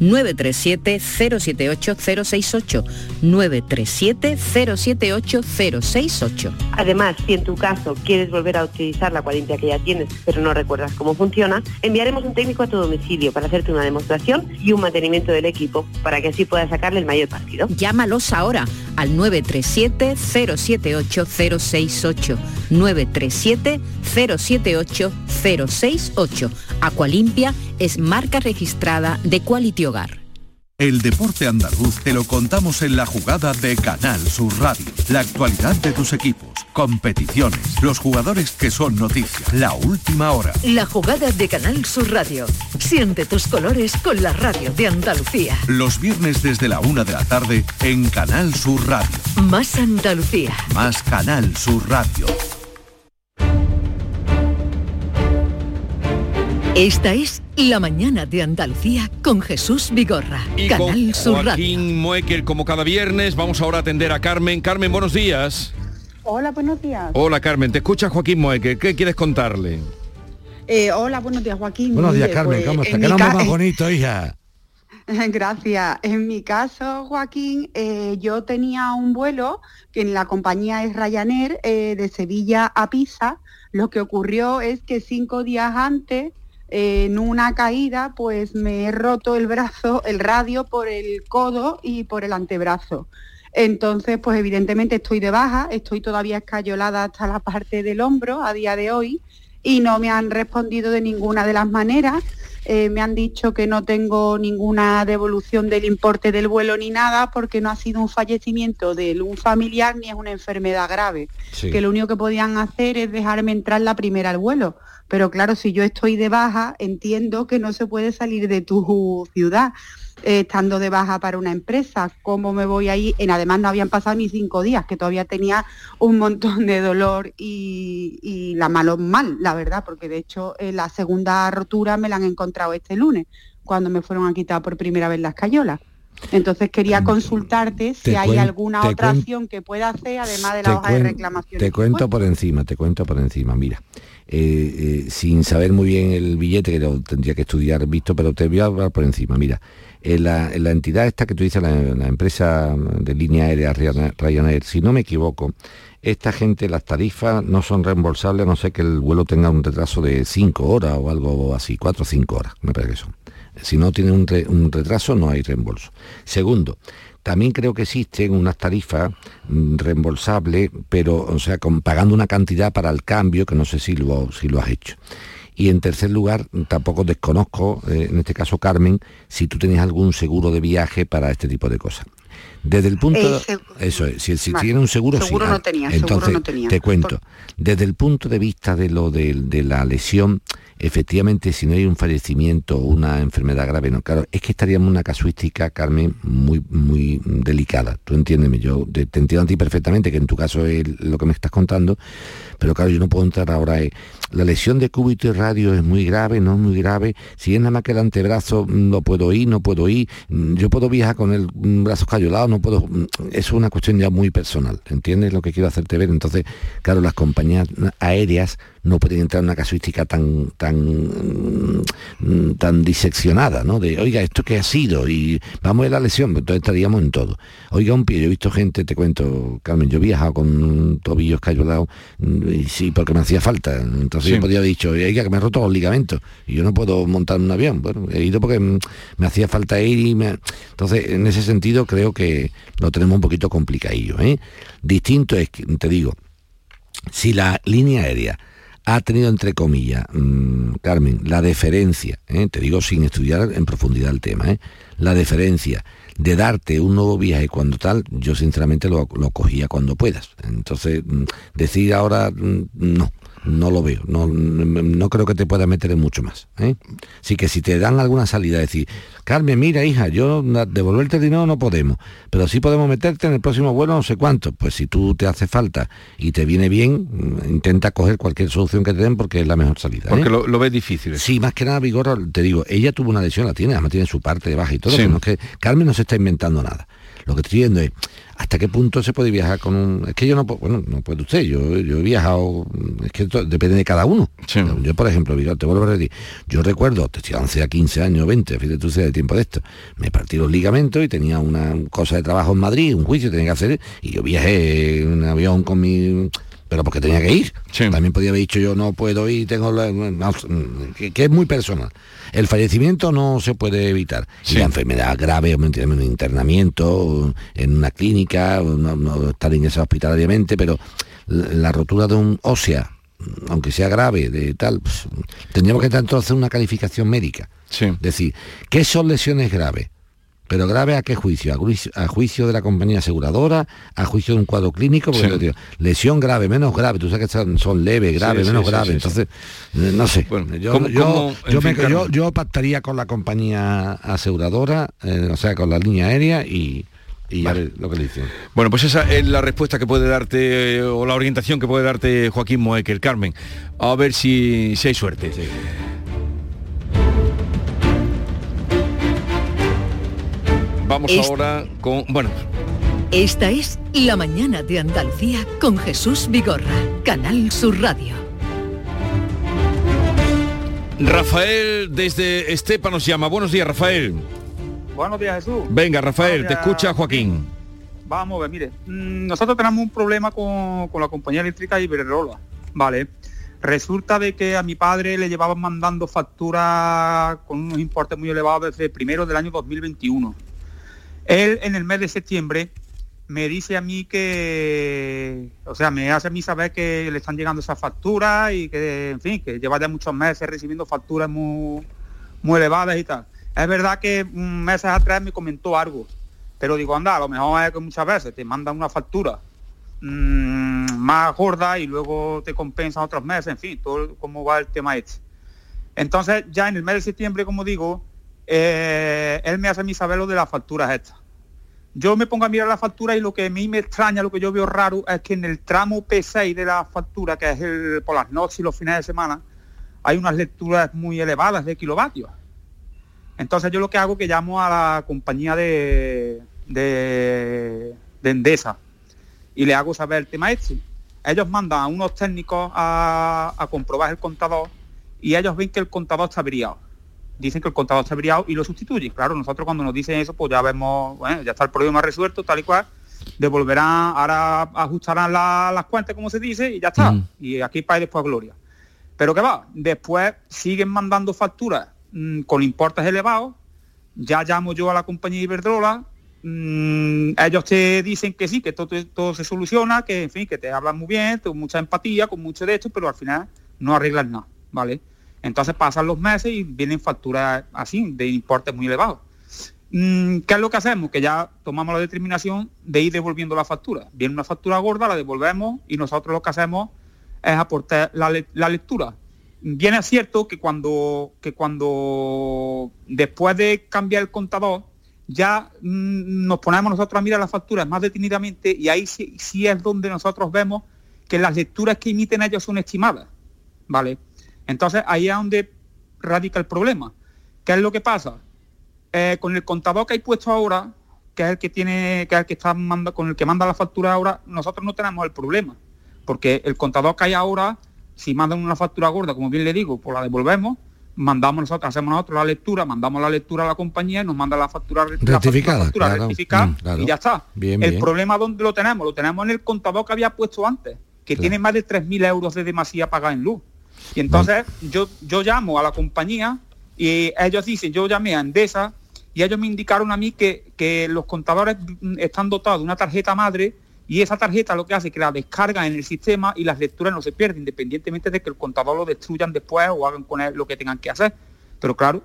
937-078-068. 937-078-068.
Además, si en tu caso quieres volver a utilizar la cuarentena que ya tienes, pero no recuerdas cómo funciona, enviaremos un técnico a tu domicilio para hacerte una demostración y un mantenimiento del equipo para que así puedas sacarle el mayor partido.
Llámalos ahora al 937 078 068 937 078 068. Aqualimpia es marca registrada de Quality Hogar.
El deporte andaluz te lo contamos en la jugada de Canal Sur Radio. La actualidad de tus equipos, competiciones, los jugadores que son noticia, la última hora.
La jugada de Canal Sur Radio. Siente tus colores con la radio de Andalucía.
Los viernes desde la una de la tarde en Canal Sur Radio.
Más Andalucía.
Más Canal Sur Radio.
Esta es La Mañana de Andalucía con Jesús Vigorra.
Y
Canal
con
Sur.
Joaquín Moekel, como cada viernes, vamos ahora a atender a Carmen. Carmen, buenos días.
Hola, buenos días.
Hola Carmen, te escucha Joaquín Moekel. ¿Qué quieres contarle?
Eh, hola, buenos días, Joaquín.
Buenos días, Carmen,
pues,
¿cómo está?
en
Qué nombre más bonito, hija.
Gracias. En mi caso, Joaquín, eh, yo tenía un vuelo que en la compañía es Ryanair eh, de Sevilla a Pisa. Lo que ocurrió es que cinco días antes, en una caída, pues me he roto el brazo, el radio por el codo y por el antebrazo. Entonces, pues evidentemente estoy de baja, estoy todavía escayolada hasta la parte del hombro a día de hoy y no me han respondido de ninguna de las maneras. Eh, me han dicho que no tengo ninguna devolución del importe del vuelo ni nada porque no ha sido un fallecimiento de un familiar ni es una enfermedad grave.
Sí.
Que lo único que podían hacer es dejarme entrar la primera al vuelo. Pero claro, si yo estoy de baja, entiendo que no se puede salir de tu ciudad eh, estando de baja para una empresa. ¿Cómo me voy ahí? En, además no habían pasado ni cinco días, que todavía tenía un montón de dolor y, y la malo mal, la verdad, porque de hecho eh, la segunda rotura me la han encontrado este lunes, cuando me fueron a quitar por primera vez las cayolas. Entonces quería consultarte si hay alguna otra acción que pueda hacer, además de la hoja de reclamación.
Te cuento por encima, te cuento por encima. Mira, eh, eh, sin saber muy bien el billete, que lo tendría que estudiar visto, pero te voy a hablar por encima. Mira, en la, en la entidad esta que tú dices, la, empresa de línea aérea Ryana- Ryanair, si no me equivoco, esta gente, las tarifas no son reembolsables, a no sé que el vuelo tenga un retraso de 5 horas o algo así, 4 o 5 horas, me parece que son. Si no tiene un, re- un retraso, no hay reembolso. Segundo, también creo que existen unas tarifas mm, reembolsables, pero, o sea, pagando una cantidad para el cambio, que no sé si lo, si lo has hecho. Y en tercer lugar, tampoco desconozco, eh, en este caso Carmen, si tú tienes algún seguro de viaje para este tipo de cosas. Desde el punto...
Eh, seg-
eso es, si, si
Vale.
tiene un seguro, sí.
Seguro
Ah,
no tenía, seguro
entonces,
no tenía.
Te cuento, desde el punto de vista de lo de, de la lesión, efectivamente, si no hay un fallecimiento o una enfermedad grave, no, claro, es que estaríamos en una casuística, Carmen, muy, muy delicada. Tú entiéndeme, yo te, te entiendo a ti perfectamente, que en tu caso es lo que me estás contando, pero claro, yo no puedo entrar ahora en, la lesión de cúbito y radio es muy grave, no es muy grave, si es nada más que el antebrazo, mm, no puedo ir, no puedo ir, mm, yo puedo viajar con el mm, brazo escayolado, no puedo, es una cuestión ya muy personal, ¿entiendes lo que quiero hacerte ver? Entonces, claro, las compañías aéreas no pueden entrar en una casuística tan tan tan diseccionada, ¿no? De, oiga, ¿esto qué ha sido? Y vamos a la lesión, pues entonces estaríamos en todo. Oiga, un pie, yo he visto gente, te cuento, Carmen, yo he viajado con tobillos cayolados, y sí, porque me hacía falta. Yo podía haber dicho, oiga, que me he roto los ligamentos, y yo no puedo montar un avión. Bueno, he ido porque me hacía falta ir y me... Entonces, en ese sentido creo que lo tenemos un poquito complicadillo, ¿eh? Distinto es, que, te digo, si la línea aérea ha tenido, entre comillas, mm, Carmen, la deferencia, ¿eh? te digo sin estudiar en profundidad el tema, ¿eh? la deferencia de darte un nuevo viaje cuando tal, yo sinceramente lo, lo cogía cuando puedas. Entonces, mm, decir ahora, mm, no, no lo veo, no, no creo que te pueda meter en mucho más. ¿eh? Así que si te dan alguna salida, decir, Carmen, mira hija, yo devolverte el dinero no podemos, pero sí podemos meterte en el próximo vuelo no sé cuánto. Pues si tú te hace falta y te viene bien, mm, intenta coger cualquier solución que te den porque es la mejor salida.
Porque ¿eh? lo, ves difícil.
Sí, más que nada, Vigorra, te digo, ella tuvo una lesión, la tiene, además tiene su parte de baja y todo, no es que Carmen no se está inventando nada. Lo que estoy diciendo es, ¿hasta qué punto se puede viajar con un...? Es que yo no puedo, bueno, no puede usted, yo, yo he viajado, es que depende de cada uno. Yo, por ejemplo, te vuelvo a decir, yo recuerdo, te estoy 11 a 15 años, 20, fíjate tú de tiempo de esto, me partí los ligamentos y tenía una cosa de trabajo en Madrid, un juicio tenía que hacer, y yo viajé en un avión con mi pero porque tenía que ir. También podía haber dicho yo no puedo ir, tengo la, que, es muy personal. El fallecimiento no se puede evitar. la enfermedad grave, un internamiento en una clínica, no, estar ingresado hospitalariamente, pero la, rotura de un ósea, aunque sea grave, de tal, pues, tendríamos que entonces hacer una calificación médica. Es decir, ¿qué son lesiones graves? Pero grave a qué juicio? A juicio, de la compañía aseguradora, a juicio de un cuadro clínico, porque lesión grave, menos grave, tú sabes que son, leves, grave, menos grave, entonces, eh, no sé. yo, pactaría con la compañía aseguradora, eh, o sea, con la línea aérea y, y lo que le dicen.
Bueno, pues esa es la respuesta que puede darte eh, o la orientación que puede darte Joaquín Moecker, Carmen. A ver si, si hay suerte. Vamos ahora con... Bueno.
Esta es La Mañana de Andalucía con Jesús Vigorra, Canal Sur Radio.
Rafael desde Estepa nos llama. Buenos días, Rafael.
Buenos días, Jesús.
Venga, Rafael, te escucha Joaquín.
Vamos a ver, mire, mm, nosotros tenemos un problema con, la compañía eléctrica Iberdrola, ¿vale? Resulta de que a mi padre le llevaban mandando facturas con unos importes muy elevados desde primero del año 2021 él en el mes de septiembre me dice a mí que, o sea, me hace a mí saber que le están llegando esas facturas y que, en fin, que lleva ya muchos meses recibiendo facturas muy, muy elevadas y tal. Es verdad que meses atrás me comentó algo, pero digo, anda, a lo mejor es que muchas veces te mandan una factura mm, más gorda y luego te compensan otros meses, en fin, todo cómo va el tema este. Entonces, ya en el mes de septiembre, como digo, eh, él me hace mí saber lo de las facturas estas yo me pongo a mirar la factura y lo que a mí me extraña, lo que yo veo raro, es que en el tramo P6 de la factura, que es el, por las noches y los fines de semana, hay unas lecturas muy elevadas de kilovatios. Entonces yo lo que hago es que llamo a la compañía de, de, Endesa y le hago saber el tema este. Ellos mandan a unos técnicos a, a comprobar el contador y ellos ven que el contador está averiado dicen que el contador está averiado y lo sustituyen. Claro, nosotros cuando nos dicen eso, pues ya vemos, bueno, ya está el problema resuelto, tal y cual, devolverán, ahora ajustarán las cuentas, como se dice, y ya está. Y aquí para después gloria. Pero ¿qué va? Después siguen mandando facturas mm, con importes elevados. Ya llamo yo a la compañía Iberdrola. Mm, ellos te dicen que sí, que todo, todo se soluciona, que en fin, que te hablan muy bien, con mucha empatía, con mucho de esto, pero al final no arreglan nada, ¿vale? Entonces pasan los meses y vienen facturas así, de importes muy elevados. Mm, ¿Qué es lo que hacemos? Que ya tomamos la determinación de ir devolviendo la factura. Viene una factura gorda, la devolvemos y nosotros lo que hacemos es aportar la, lectura. Viene es cierto que cuando, que cuando después de cambiar el contador, ya mm, nos ponemos nosotros a mirar las facturas más detenidamente y ahí sí es donde nosotros vemos que las lecturas que emiten ellos son estimadas. ¿vale? Entonces ahí es donde radica el problema. ¿Qué es lo que pasa? Eh, con el contador que hay puesto ahora, que es el que tiene, que es el que está manda, con el que manda la factura ahora, nosotros no tenemos el problema. Porque el contador que hay ahora, si mandan una factura gorda, como bien le digo, pues la devolvemos, mandamos nosotros, hacemos nosotros la lectura, mandamos la lectura a la compañía nos manda la factura la
Rectificada,
factura
claro.
rectificada
Mm, claro.
y ya está.
Bien,
el
bien.
problema dónde lo tenemos, lo tenemos en el contador que había puesto antes, que
Claro.
tiene más de 3.000 euros de demasía pagada en luz. Y entonces yo, yo llamo a la compañía y ellos dicen, yo llamé a Endesa y ellos me indicaron a mí que, que los contadores están dotados de una tarjeta madre y esa tarjeta lo que hace es que la descargan en el sistema y las lecturas no se pierden, independientemente de que el contador lo destruyan después o hagan con él lo que tengan que hacer. Pero claro,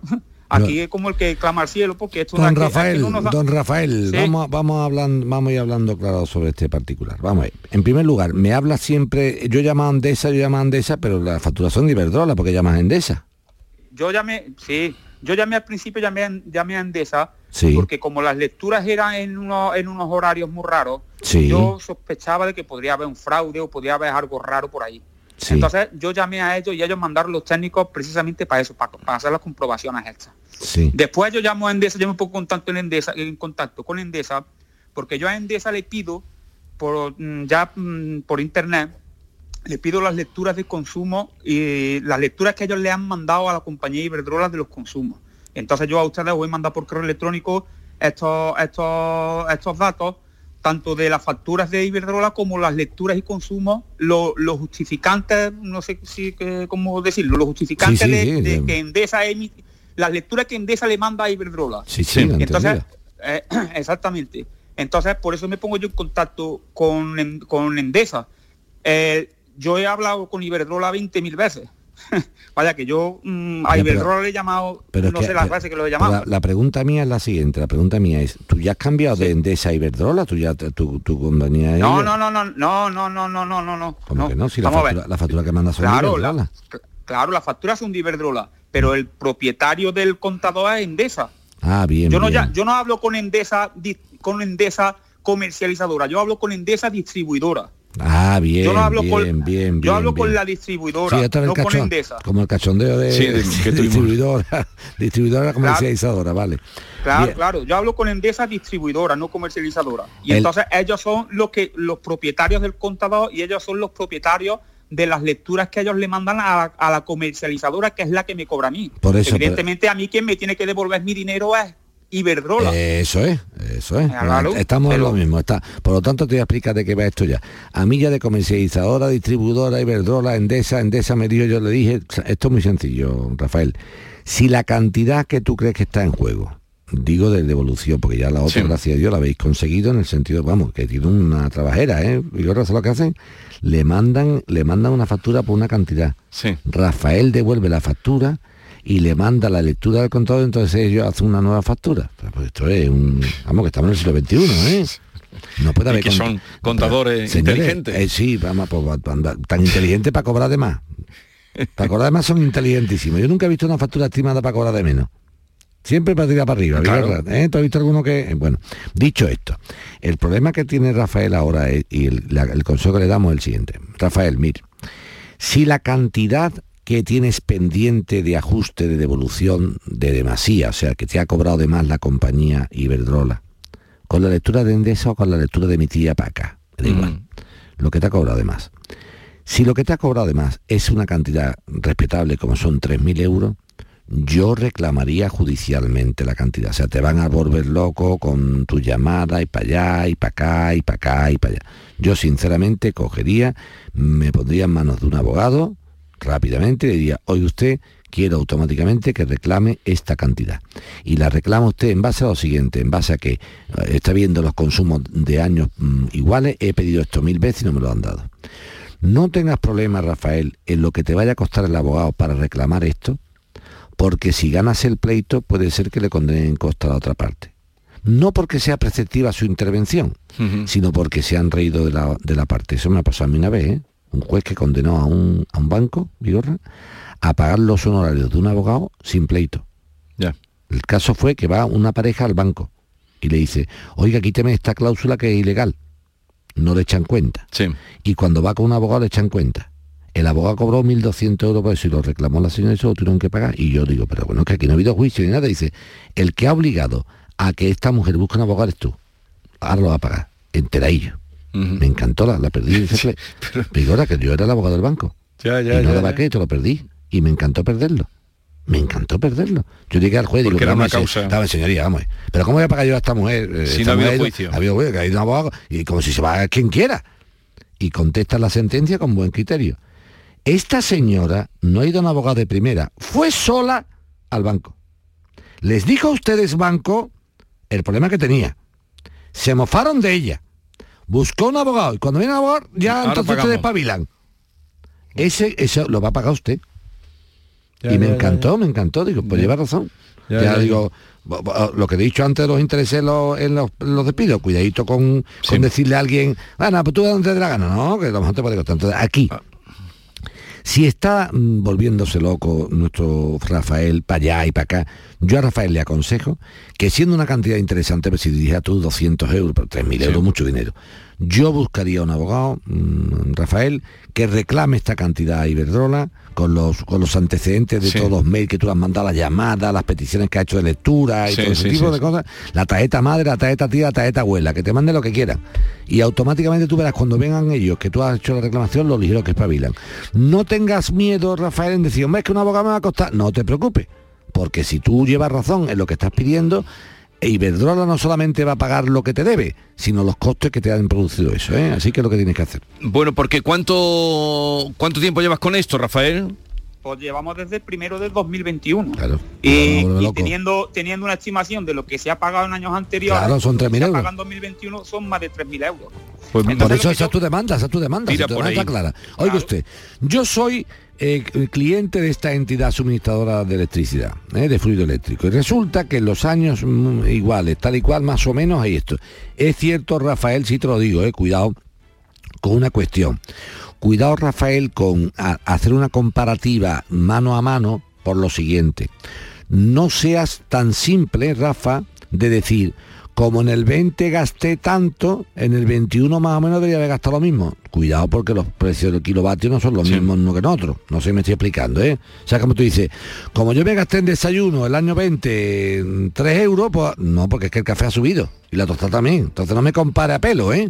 aquí es como el que clama al cielo porque esto
Don
aquí
Rafael,
no nos da-
don Rafael,
Sí.
vamos, vamos hablando, vamos a ir hablando claro sobre este particular. Vamos a ver. En primer lugar, me habla siempre, yo llamo a Andesa, yo llamo a Andesa, pero la facturación de Iberdrola, porque llamas a Endesa.
yo llamé, sí, yo llamé al principio, llamé, a- llamé a Endesa,
Sí.
porque como las lecturas eran en, unos en unos horarios muy raros,
Sí.
yo sospechaba de que podría haber un fraude o podría haber algo raro por ahí.
Sí.
Entonces yo llamé a ellos y ellos mandaron los técnicos precisamente para eso, para, para hacer las comprobaciones estas.
Sí.
Después yo llamo a Endesa, yo me pongo en contacto, en, Endesa, en contacto con Endesa, porque yo a Endesa le pido, por, mm, ya mm, por internet, le pido las lecturas de consumo y las lecturas que ellos le han mandado a la compañía Iberdrola de los consumos. Entonces yo a ustedes os voy a mandar por correo electrónico estos, estos, estos datos, tanto de las facturas de Iberdrola como las lecturas y consumos, lo- los justificantes, no sé si cómo decirlo, los justificantes
Sí, sí,
de,
sí,
de
de-
que Endesa emite, las lecturas que Endesa le manda a Iberdrola.
Sí, sí,
Entonces, eh, exactamente. Entonces, por eso me pongo yo en contacto con, con Endesa. Eh, yo he hablado con Iberdrola 20.000 veces. Vaya que yo mm, a Iberdrola le he llamado,
Pero
no
que-
sé las veces que lo he llamado.
La, la pregunta mía es la siguiente, la pregunta mía es, ¿tú ya has cambiado de Endesa a Iberdrola? ¿Tú ya, tu, tu compañía
No, no, no, no, no, no, no, no, no, no, no.
¿Cómo que no? Si la factura, la factura que manda son de
Claro, la-
Iberdrola.
Claro, las facturas son de Iberdrola, pero el propietario del contador es Endesa.
Ah, bien,
Yo no,
bien.
ya, yo no hablo con Endesa, con Endesa comercializadora, yo hablo con Endesa distribuidora.
Ah, bien,
yo no hablo
bien,
con,
bien,
yo
bien,
hablo con
bien.
la distribuidora,
Sí, esto es el
no con Endesa.
como el cachondeo de,
Sí, de- que
distribuidora, distribuidora comercializadora, vale.
Claro,
Bien.
claro. Yo hablo con Endesa distribuidora, no comercializadora. Y
El-
entonces ellos son los que los propietarios del contador y ellos son los propietarios de las lecturas que ellos le mandan a la, a la comercializadora, que es la que me cobra a mí.
Por eso,
Evidentemente a mí quien me tiene que devolver mi dinero es Iberdrola.
Eso es, eso es.
Claro,
Estamos en lo mismo. Está. Por lo tanto, te voy a explicar de qué va esto ya. A mí ya de comercializadora, distribuidora, Iberdrola, Endesa, Endesa me dijo, yo le dije, esto es muy sencillo, Rafael. Si la cantidad que tú crees que está en juego, digo de devolución, porque ya la otra,
Sí.
gracias a Dios, la habéis conseguido en el sentido, vamos, que tiene una trabajera, ¿eh? Y ahora lo que hacen, le mandan, le mandan una factura por una cantidad.
Sí.
Rafael devuelve la factura y le manda la lectura del contador, entonces ellos hacen una nueva factura. Pues esto es un... Vamos, que estamos en el siglo XXI, ¿eh? No puede
Y
haber...
que
cont-
son contadores
Señores,
inteligentes.
eh, sí, vamos, pues, tan inteligente para cobrar de más. Para cobrar de más son inteligentísimos. Yo nunca he visto una factura estimada para cobrar de menos. Siempre para tirar para arriba,
Claro.
¿Eh? ¿Tú has visto alguno que...? Bueno, dicho esto, el problema que tiene Rafael ahora es- y el, la- el consejo que le damos es el siguiente. Rafael, mire, si la cantidad que tienes pendiente de ajuste de devolución de demasía, o sea, que te ha cobrado de más la compañía Iberdrola, con la lectura de Endesa o con la lectura de mi tía para acá, me da igual, lo que te ha cobrado de más. Si lo que te ha cobrado de más es una cantidad respetable como son 3.000 euros, yo reclamaría judicialmente la cantidad. O sea, te van a volver loco con tu llamada y para allá, y para acá, y para acá, y para allá. Yo sinceramente cogería, me pondría en manos de un abogado rápidamente le diría, oye usted, quiero automáticamente que reclame esta cantidad. Y la reclama usted en base a lo siguiente, en base a que eh, está viendo los consumos de años mm, iguales, he pedido esto mil veces y no me lo han dado. No tengas problemas, Rafael, en lo que te vaya a costar el abogado para reclamar esto, porque si ganas el pleito puede ser que le condenen en costa a la otra parte. No porque sea preceptiva su intervención, sino porque se han reído de la, de la parte. Eso me ha pasado a mí una vez, ¿eh? Un juez que condenó a un, a un banco, Vigorra, a pagar los honorarios de un abogado sin pleito.
Ya.
El caso fue que va una pareja al banco y le dice, oiga, quíteme esta cláusula que es ilegal. No le echan cuenta.
Sí.
Y cuando va con un abogado le echan cuenta. El abogado cobró 1.200 euros por eso y lo reclamó la señora y eso lo tuvieron que pagar. Y yo digo, pero bueno, que aquí no ha habido juicio ni nada. Dice, el que ha obligado a que esta mujer busque un abogado eres tú. Ahora lo va a pagar. Enteradillo. Me encantó, la, la perdí. Dice, pero... Que yo era el abogado del banco.
Ya, ya,
y no
ya,
daba crédito, lo perdí. Y me encantó perderlo. Me encantó perderlo. Yo llegué al juez y digo,
era una causa.
Estaba señoría, vamos. Pero ¿cómo voy a pagar yo a esta mujer? Eh,
Si
esta
no
mujer
juicio.
Ha habido juicio, que ha ido un abogado y como si se va a quien quiera. Y contesta la sentencia con buen criterio. Esta señora no ha ido a un abogado de primera, fue sola al banco. Les dijo a ustedes, banco, el problema que tenía. Se mofaron de ella. Buscó un abogado y cuando viene el abogado, ya
Ahora
entonces
pagamos.
ustedes pabilan. Ese, eso lo va a pagar usted.
Ya,
y me
ya, ya,
encantó, me encantó. Digo, pues lleva razón.
Ya,
digo, bo- lo que he dicho antes de los intereses los, en los, los despidos, cuidadito con, con decirle a alguien, bueno, pues tú de donde te dé la gana, no, que lo mejor te puede costar. Entonces, aquí,
Ah.
Si está mm, volviéndose loco nuestro Rafael para allá y para acá, yo a Rafael le aconsejo que siendo una cantidad interesante, pues si dijera tú 200 euros, pero 3.000 euros, mucho dinero, yo buscaría un abogado, mm, Rafael, que reclame esta cantidad a Iberdrola con los, con los antecedentes de
Sí.
todos los mails que tú has mandado, las llamadas, las peticiones que ha hecho de lectura y
Sí,
todo ese
sí,
tipo de cosas, la tarjeta madre, la tarjeta tía, la tarjeta abuela, que te mande lo que quieran. Y automáticamente tú verás cuando vengan ellos que tú has hecho la reclamación, lo ligero que espabilan. No tengas miedo, Rafael, en decir, hombre, es que un abogado me va a costar. No te preocupes, porque si tú llevas razón en lo que estás pidiendo, Iberdrola no solamente va a pagar lo que te debe, sino los costes que te han producido eso. ¿eh? Así que es lo que tienes que hacer.
Bueno, porque ¿cuánto, ¿cuánto tiempo llevas con esto, Rafael?
Pues llevamos desde el primero del 2021.
Claro.
Y, y teniendo, teniendo una estimación de lo que se ha pagado en años anteriores,
Claro, son
lo que
3.000
se ha
euros.
pagado en 2021 son más de 3.000 euros.
Por
Entonces,
eso esa
yo-
es tu demanda, esa es tu demanda, si tu
por
demanda clara. Oiga usted, yo soy eh, cliente de esta entidad suministradora de electricidad, eh, de fluido eléctrico, y resulta que en los años mm, iguales, tal y cual, más o menos hay esto. Es cierto, Rafael, si te lo digo, eh, cuidado con una cuestión. Cuidado, Rafael, con a- hacer una comparativa mano a mano por lo siguiente. No seas tan simple, Rafa, de decir, como en el 20 gasté tanto, en el 21 más o menos debería haber gastado lo mismo. Cuidado porque los precios del kilovatio no son los mismos uno que en otro. No sé si me estoy explicando, ¿eh? O sea, como tú dices, como yo me gasté en desayuno el año 20 3 euros, pues no, porque es que el café ha subido. Y la tostada también. Entonces no me compare a pelo, ¿eh?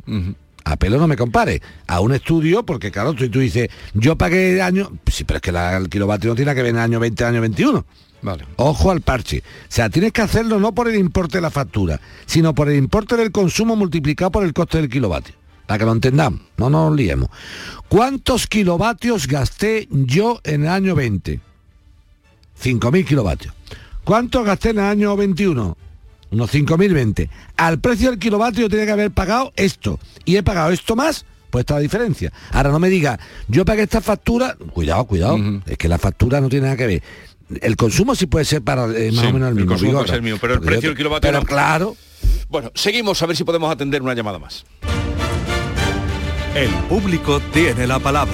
A pelo no me compare. A un estudio, porque claro, tú, tú dices, yo pagué el año... Sí, pero es que la- el kilovatio no tiene que ver en el año 20, año 21.
Vale.
Ojo al parche. O sea, tienes que hacerlo no por el importe de la factura, sino por el importe del consumo multiplicado por el coste del kilovatio. Para que lo entendamos, no nos liemos. ¿Cuántos kilovatios gasté yo en el año 20? 5.000 kilovatios. ¿Cuántos gasté en el año 21? Unos 5.020. Al precio del kilovatio tenía que haber pagado esto. Y he pagado esto más, pues está la diferencia. Ahora no me diga, yo pagué esta factura, cuidado, cuidado, es que la factura no tiene nada que ver. El consumo sí puede ser para eh, más
Sí,
o menos el
el
mismo.
consumo puede
Vigorra.
ser el mismo, pero el precio del kilovatio
Pero
no.
claro,
Bueno, seguimos a ver si podemos atender una llamada más.
El público tiene la palabra.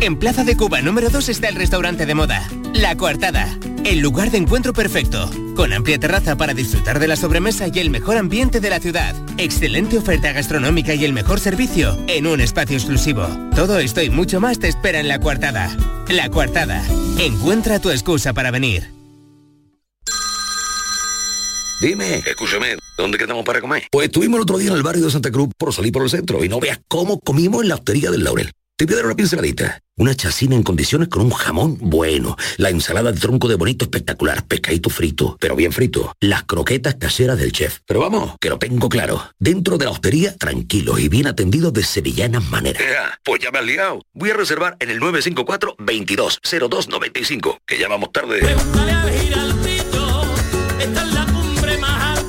En Plaza de Cuba número 2 está el restaurante de moda, La Coartada, el lugar de encuentro perfecto, con amplia terraza para disfrutar de la sobremesa y el mejor ambiente de la ciudad, excelente oferta gastronómica y el mejor servicio en un espacio exclusivo. Todo esto y mucho más te espera en La Coartada. La Coartada, encuentra tu excusa para venir.
Dime, escúchame, ¿dónde quedamos para comer? Pues estuvimos el otro día en el barrio de Santa Cruz por salir por el centro y no veas cómo comimos en la hostería del Laurel. Te voy a dar una pinceladita. Una chacina en condiciones con un jamón bueno. La ensalada de tronco de bonito espectacular. Pescadito frito, pero bien frito. Las croquetas caseras del chef. Pero vamos, que lo tengo claro. Dentro de la hostería, tranquilos y bien atendidos de sevillanas maneras. pues ya me has liado. Voy a reservar en el 954 220295 que ya vamos tarde.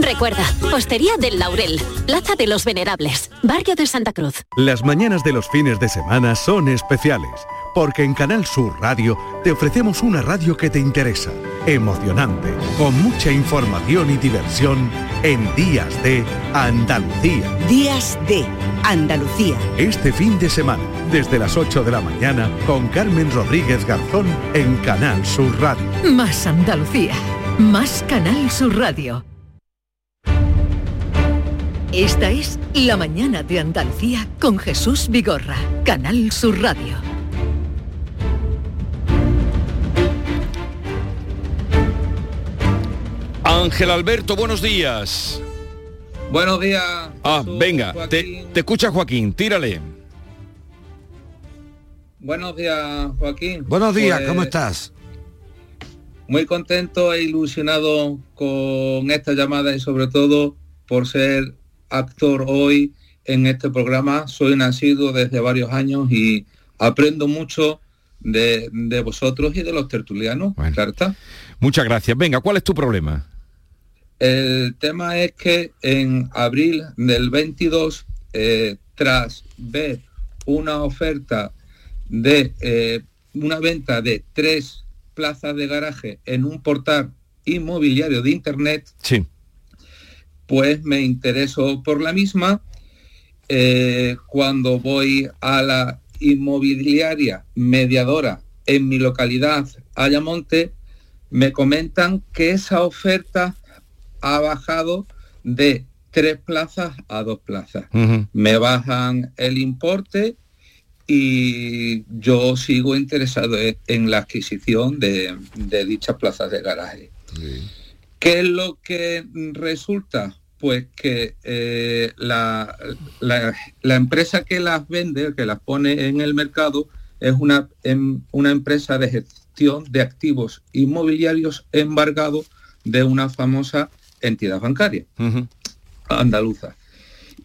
Recuerda, Hostería del Laurel, Plaza de los Venerables, Barrio de Santa Cruz.
Las mañanas de los fines de semana son especiales, porque en Canal Sur Radio te ofrecemos una radio que te interesa, emocionante, con mucha información y diversión en Días de Andalucía.
Días de Andalucía.
Este fin de semana, desde las 8 de la mañana, con Carmen Rodríguez Garzón en Canal Sur Radio.
Más Andalucía. Más Canal Sur Radio. Esta es La Mañana de Andalucía con Jesús Vigorra, Canal Sur Radio.
Ángel Alberto, buenos días.
Buenos días.
Ah, venga, te, te escucha Joaquín, tírale.
Buenos días, Joaquín.
Buenos días,
Pues,
¿cómo estás?
Muy contento e ilusionado con esta llamada y sobre todo por ser actor hoy en este programa. Soy nacido desde varios años y aprendo mucho de, de vosotros y de los tertulianos. Claro está.
Muchas gracias. Venga, ¿cuál es tu problema?
El tema es que en abril del 22, eh, tras ver una oferta de eh, una venta de tres plazas de garaje en un portal inmobiliario de internet,
sí.
Pues me interesó por la misma. Eh, cuando voy a la inmobiliaria mediadora en mi localidad, Ayamonte, me comentan que esa oferta ha bajado de tres plazas a dos plazas. Me bajan el importe y yo sigo interesado en la adquisición de, de dichas plazas de garaje. ¿Qué es lo que resulta? Pues que eh, la, la- la empresa que las vende, que las pone en el mercado, es una, em- una empresa de gestión de activos inmobiliarios embargado de una famosa entidad bancaria andaluza.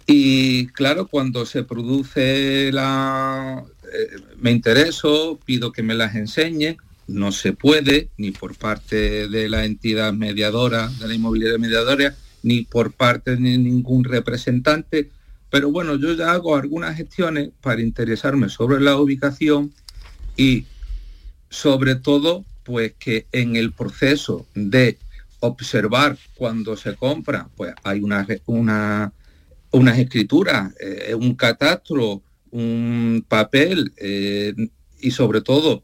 Y claro, cuando se produce la... eh, me intereso, pido que me las enseñen, no se puede, ni por parte de la entidad mediadora, de la inmobiliaria mediadora, ni por parte de ningún representante. Pero bueno, yo ya hago algunas gestiones para interesarme sobre la ubicación y sobre todo, pues que en el proceso de observar cuando se compra, pues hay una, una, unas escrituras, eh, un catastro, un papel eh, y sobre todo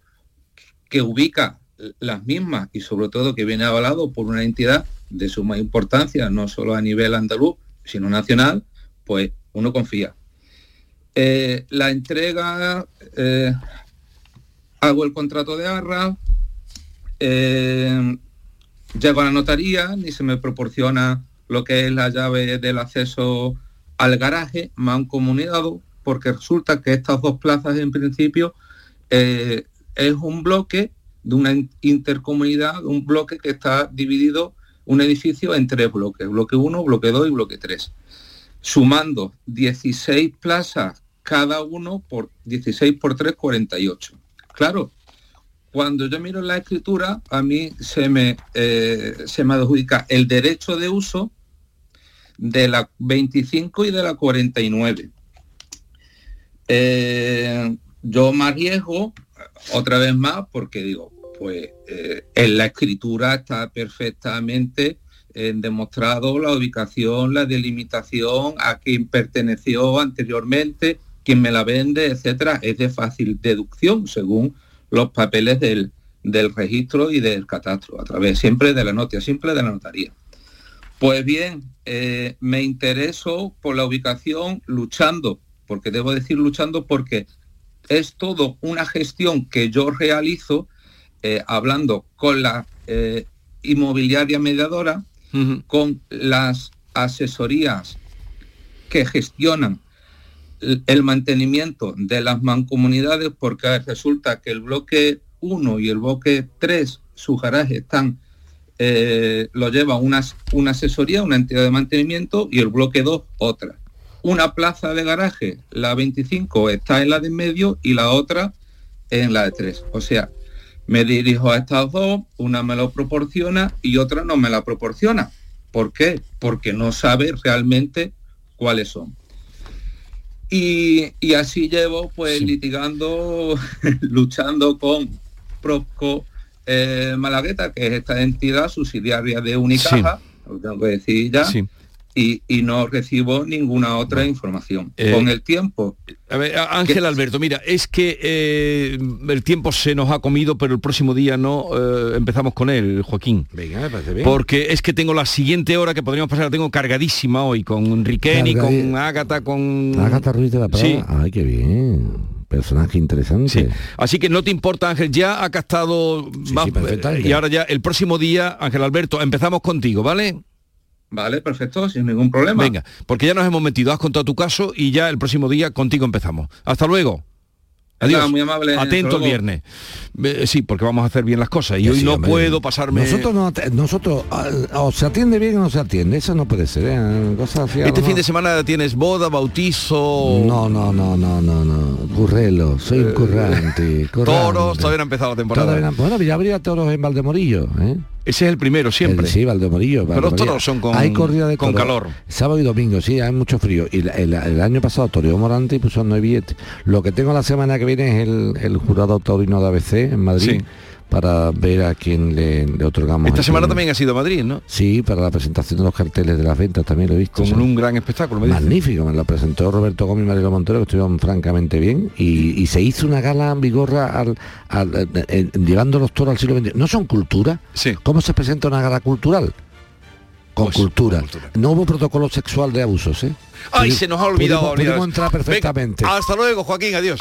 que ubica las mismas y sobre todo que viene avalado por una entidad de suma importancia, no solo a nivel andaluz, sino nacional, pues uno confía. Eh, la entrega, eh, hago el contrato de arra, eh, llego a la notaría, ni se me proporciona lo que es la llave del acceso al garaje, me han comunicado, porque resulta que estas dos plazas en principio eh, es un bloque de una in- intercomunidad, un bloque que está dividido, un edificio en tres bloques, bloque 1, bloque 2 y bloque 3, sumando 16 plazas cada uno por 16 por 3, 48. Claro, cuando yo miro la escritura, a mí se me, eh, se me adjudica el derecho de uso de la 25 y de la 49. Eh, yo me arriesgo otra vez más porque digo, pues eh, en la escritura está perfectamente eh, demostrado la ubicación, la delimitación, a quién perteneció anteriormente, quién me la vende, etcétera. Es de fácil deducción según los papeles del, del registro y del catastro, a través siempre de la nota simple de la notaría. Pues bien, eh, me intereso por la ubicación luchando, porque debo decir luchando porque es todo una gestión que yo realizo eh, hablando con la eh, inmobiliaria mediadora, con las asesorías que gestionan el mantenimiento de las mancomunidades porque resulta que el bloque 1 y el bloque 3, su garaje están, eh, lo lleva una, una asesoría, una entidad de mantenimiento y el bloque 2 otra. Una plaza de garaje, la 25, está en la de en medio y la otra en la de 3. O sea, me dirijo a estas dos, una me lo proporciona y otra no me la proporciona. ¿Por qué? Porque no sabe realmente cuáles son. Y, así llevo pues litigando, luchando con Prosco eh, Malagueta, que es esta entidad subsidiaria de Unicaja, lo tengo que decir ya, y, no recibo ninguna otra información.
Eh,
Con el tiempo.
A ver, Ángel Alberto, mira, es que eh, el tiempo se nos ha comido, pero el próximo día no eh, empezamos con él, Joaquín.
Venga, me parece bien.
Porque es que tengo la siguiente hora que podríamos pasar, la tengo cargadísima hoy, con Riqueni, con Ágata, con.
Ágata Ruiz de la Prada.
Sí.
Ay, qué bien personaje interesante.
Así que no te importa, Ángel, ya ha estado y ahora ya el próximo día, Ángel Alberto, empezamos contigo, ¿vale?
Vale, perfecto, sin ningún problema.
Venga, porque ya nos hemos metido, has contado tu caso y ya el próximo día contigo empezamos. Hasta luego. Adiós.
muy amable.
Atento el viernes. Sí, porque vamos a hacer bien las cosas. Y hoy no puedo pasarme.
Nosotros no, nosotros o se atiende bien o no se atiende. Eso no puede ser. ¿eh?
este fin de semana tienes boda, bautizo.
No, no, no, no, no, no. Currelo, soy un currante.
Toros, todavía no ha empezado la temporada.
bueno, ya habría toros en Valdemorillo, ¿eh?
Ese es el primero siempre.
sí, Valdemorillo.
Pero los toros son con,
hay corrida de
con calor.
Sábado y domingo, sí, hay mucho frío. Y el, año pasado Torio Morante y puso nueve billetes. Lo que tengo la semana que viene es el, el jurado taurino de ABC en Madrid. Para ver a quién le, otorgamos.
Esta semana también ha sido Madrid, ¿no?
Sí, para la presentación de los carteles de las ventas también lo he visto.
Como un gran espectáculo,
me Magnífico, me lo presentó Roberto Gómez y Marilo Montero, que estuvieron francamente bien. Y, se hizo una gala en Vigorra al, llevando los toros al siglo XX. ¿No son cultura?
Sí.
¿Cómo se presenta una gala cultural? Con, pues, cultura. No hubo protocolo sexual de abusos, ¿eh?
Ay, se nos ha olvidado.
Pudimos, entrar perfectamente.
hasta luego, Joaquín, adiós.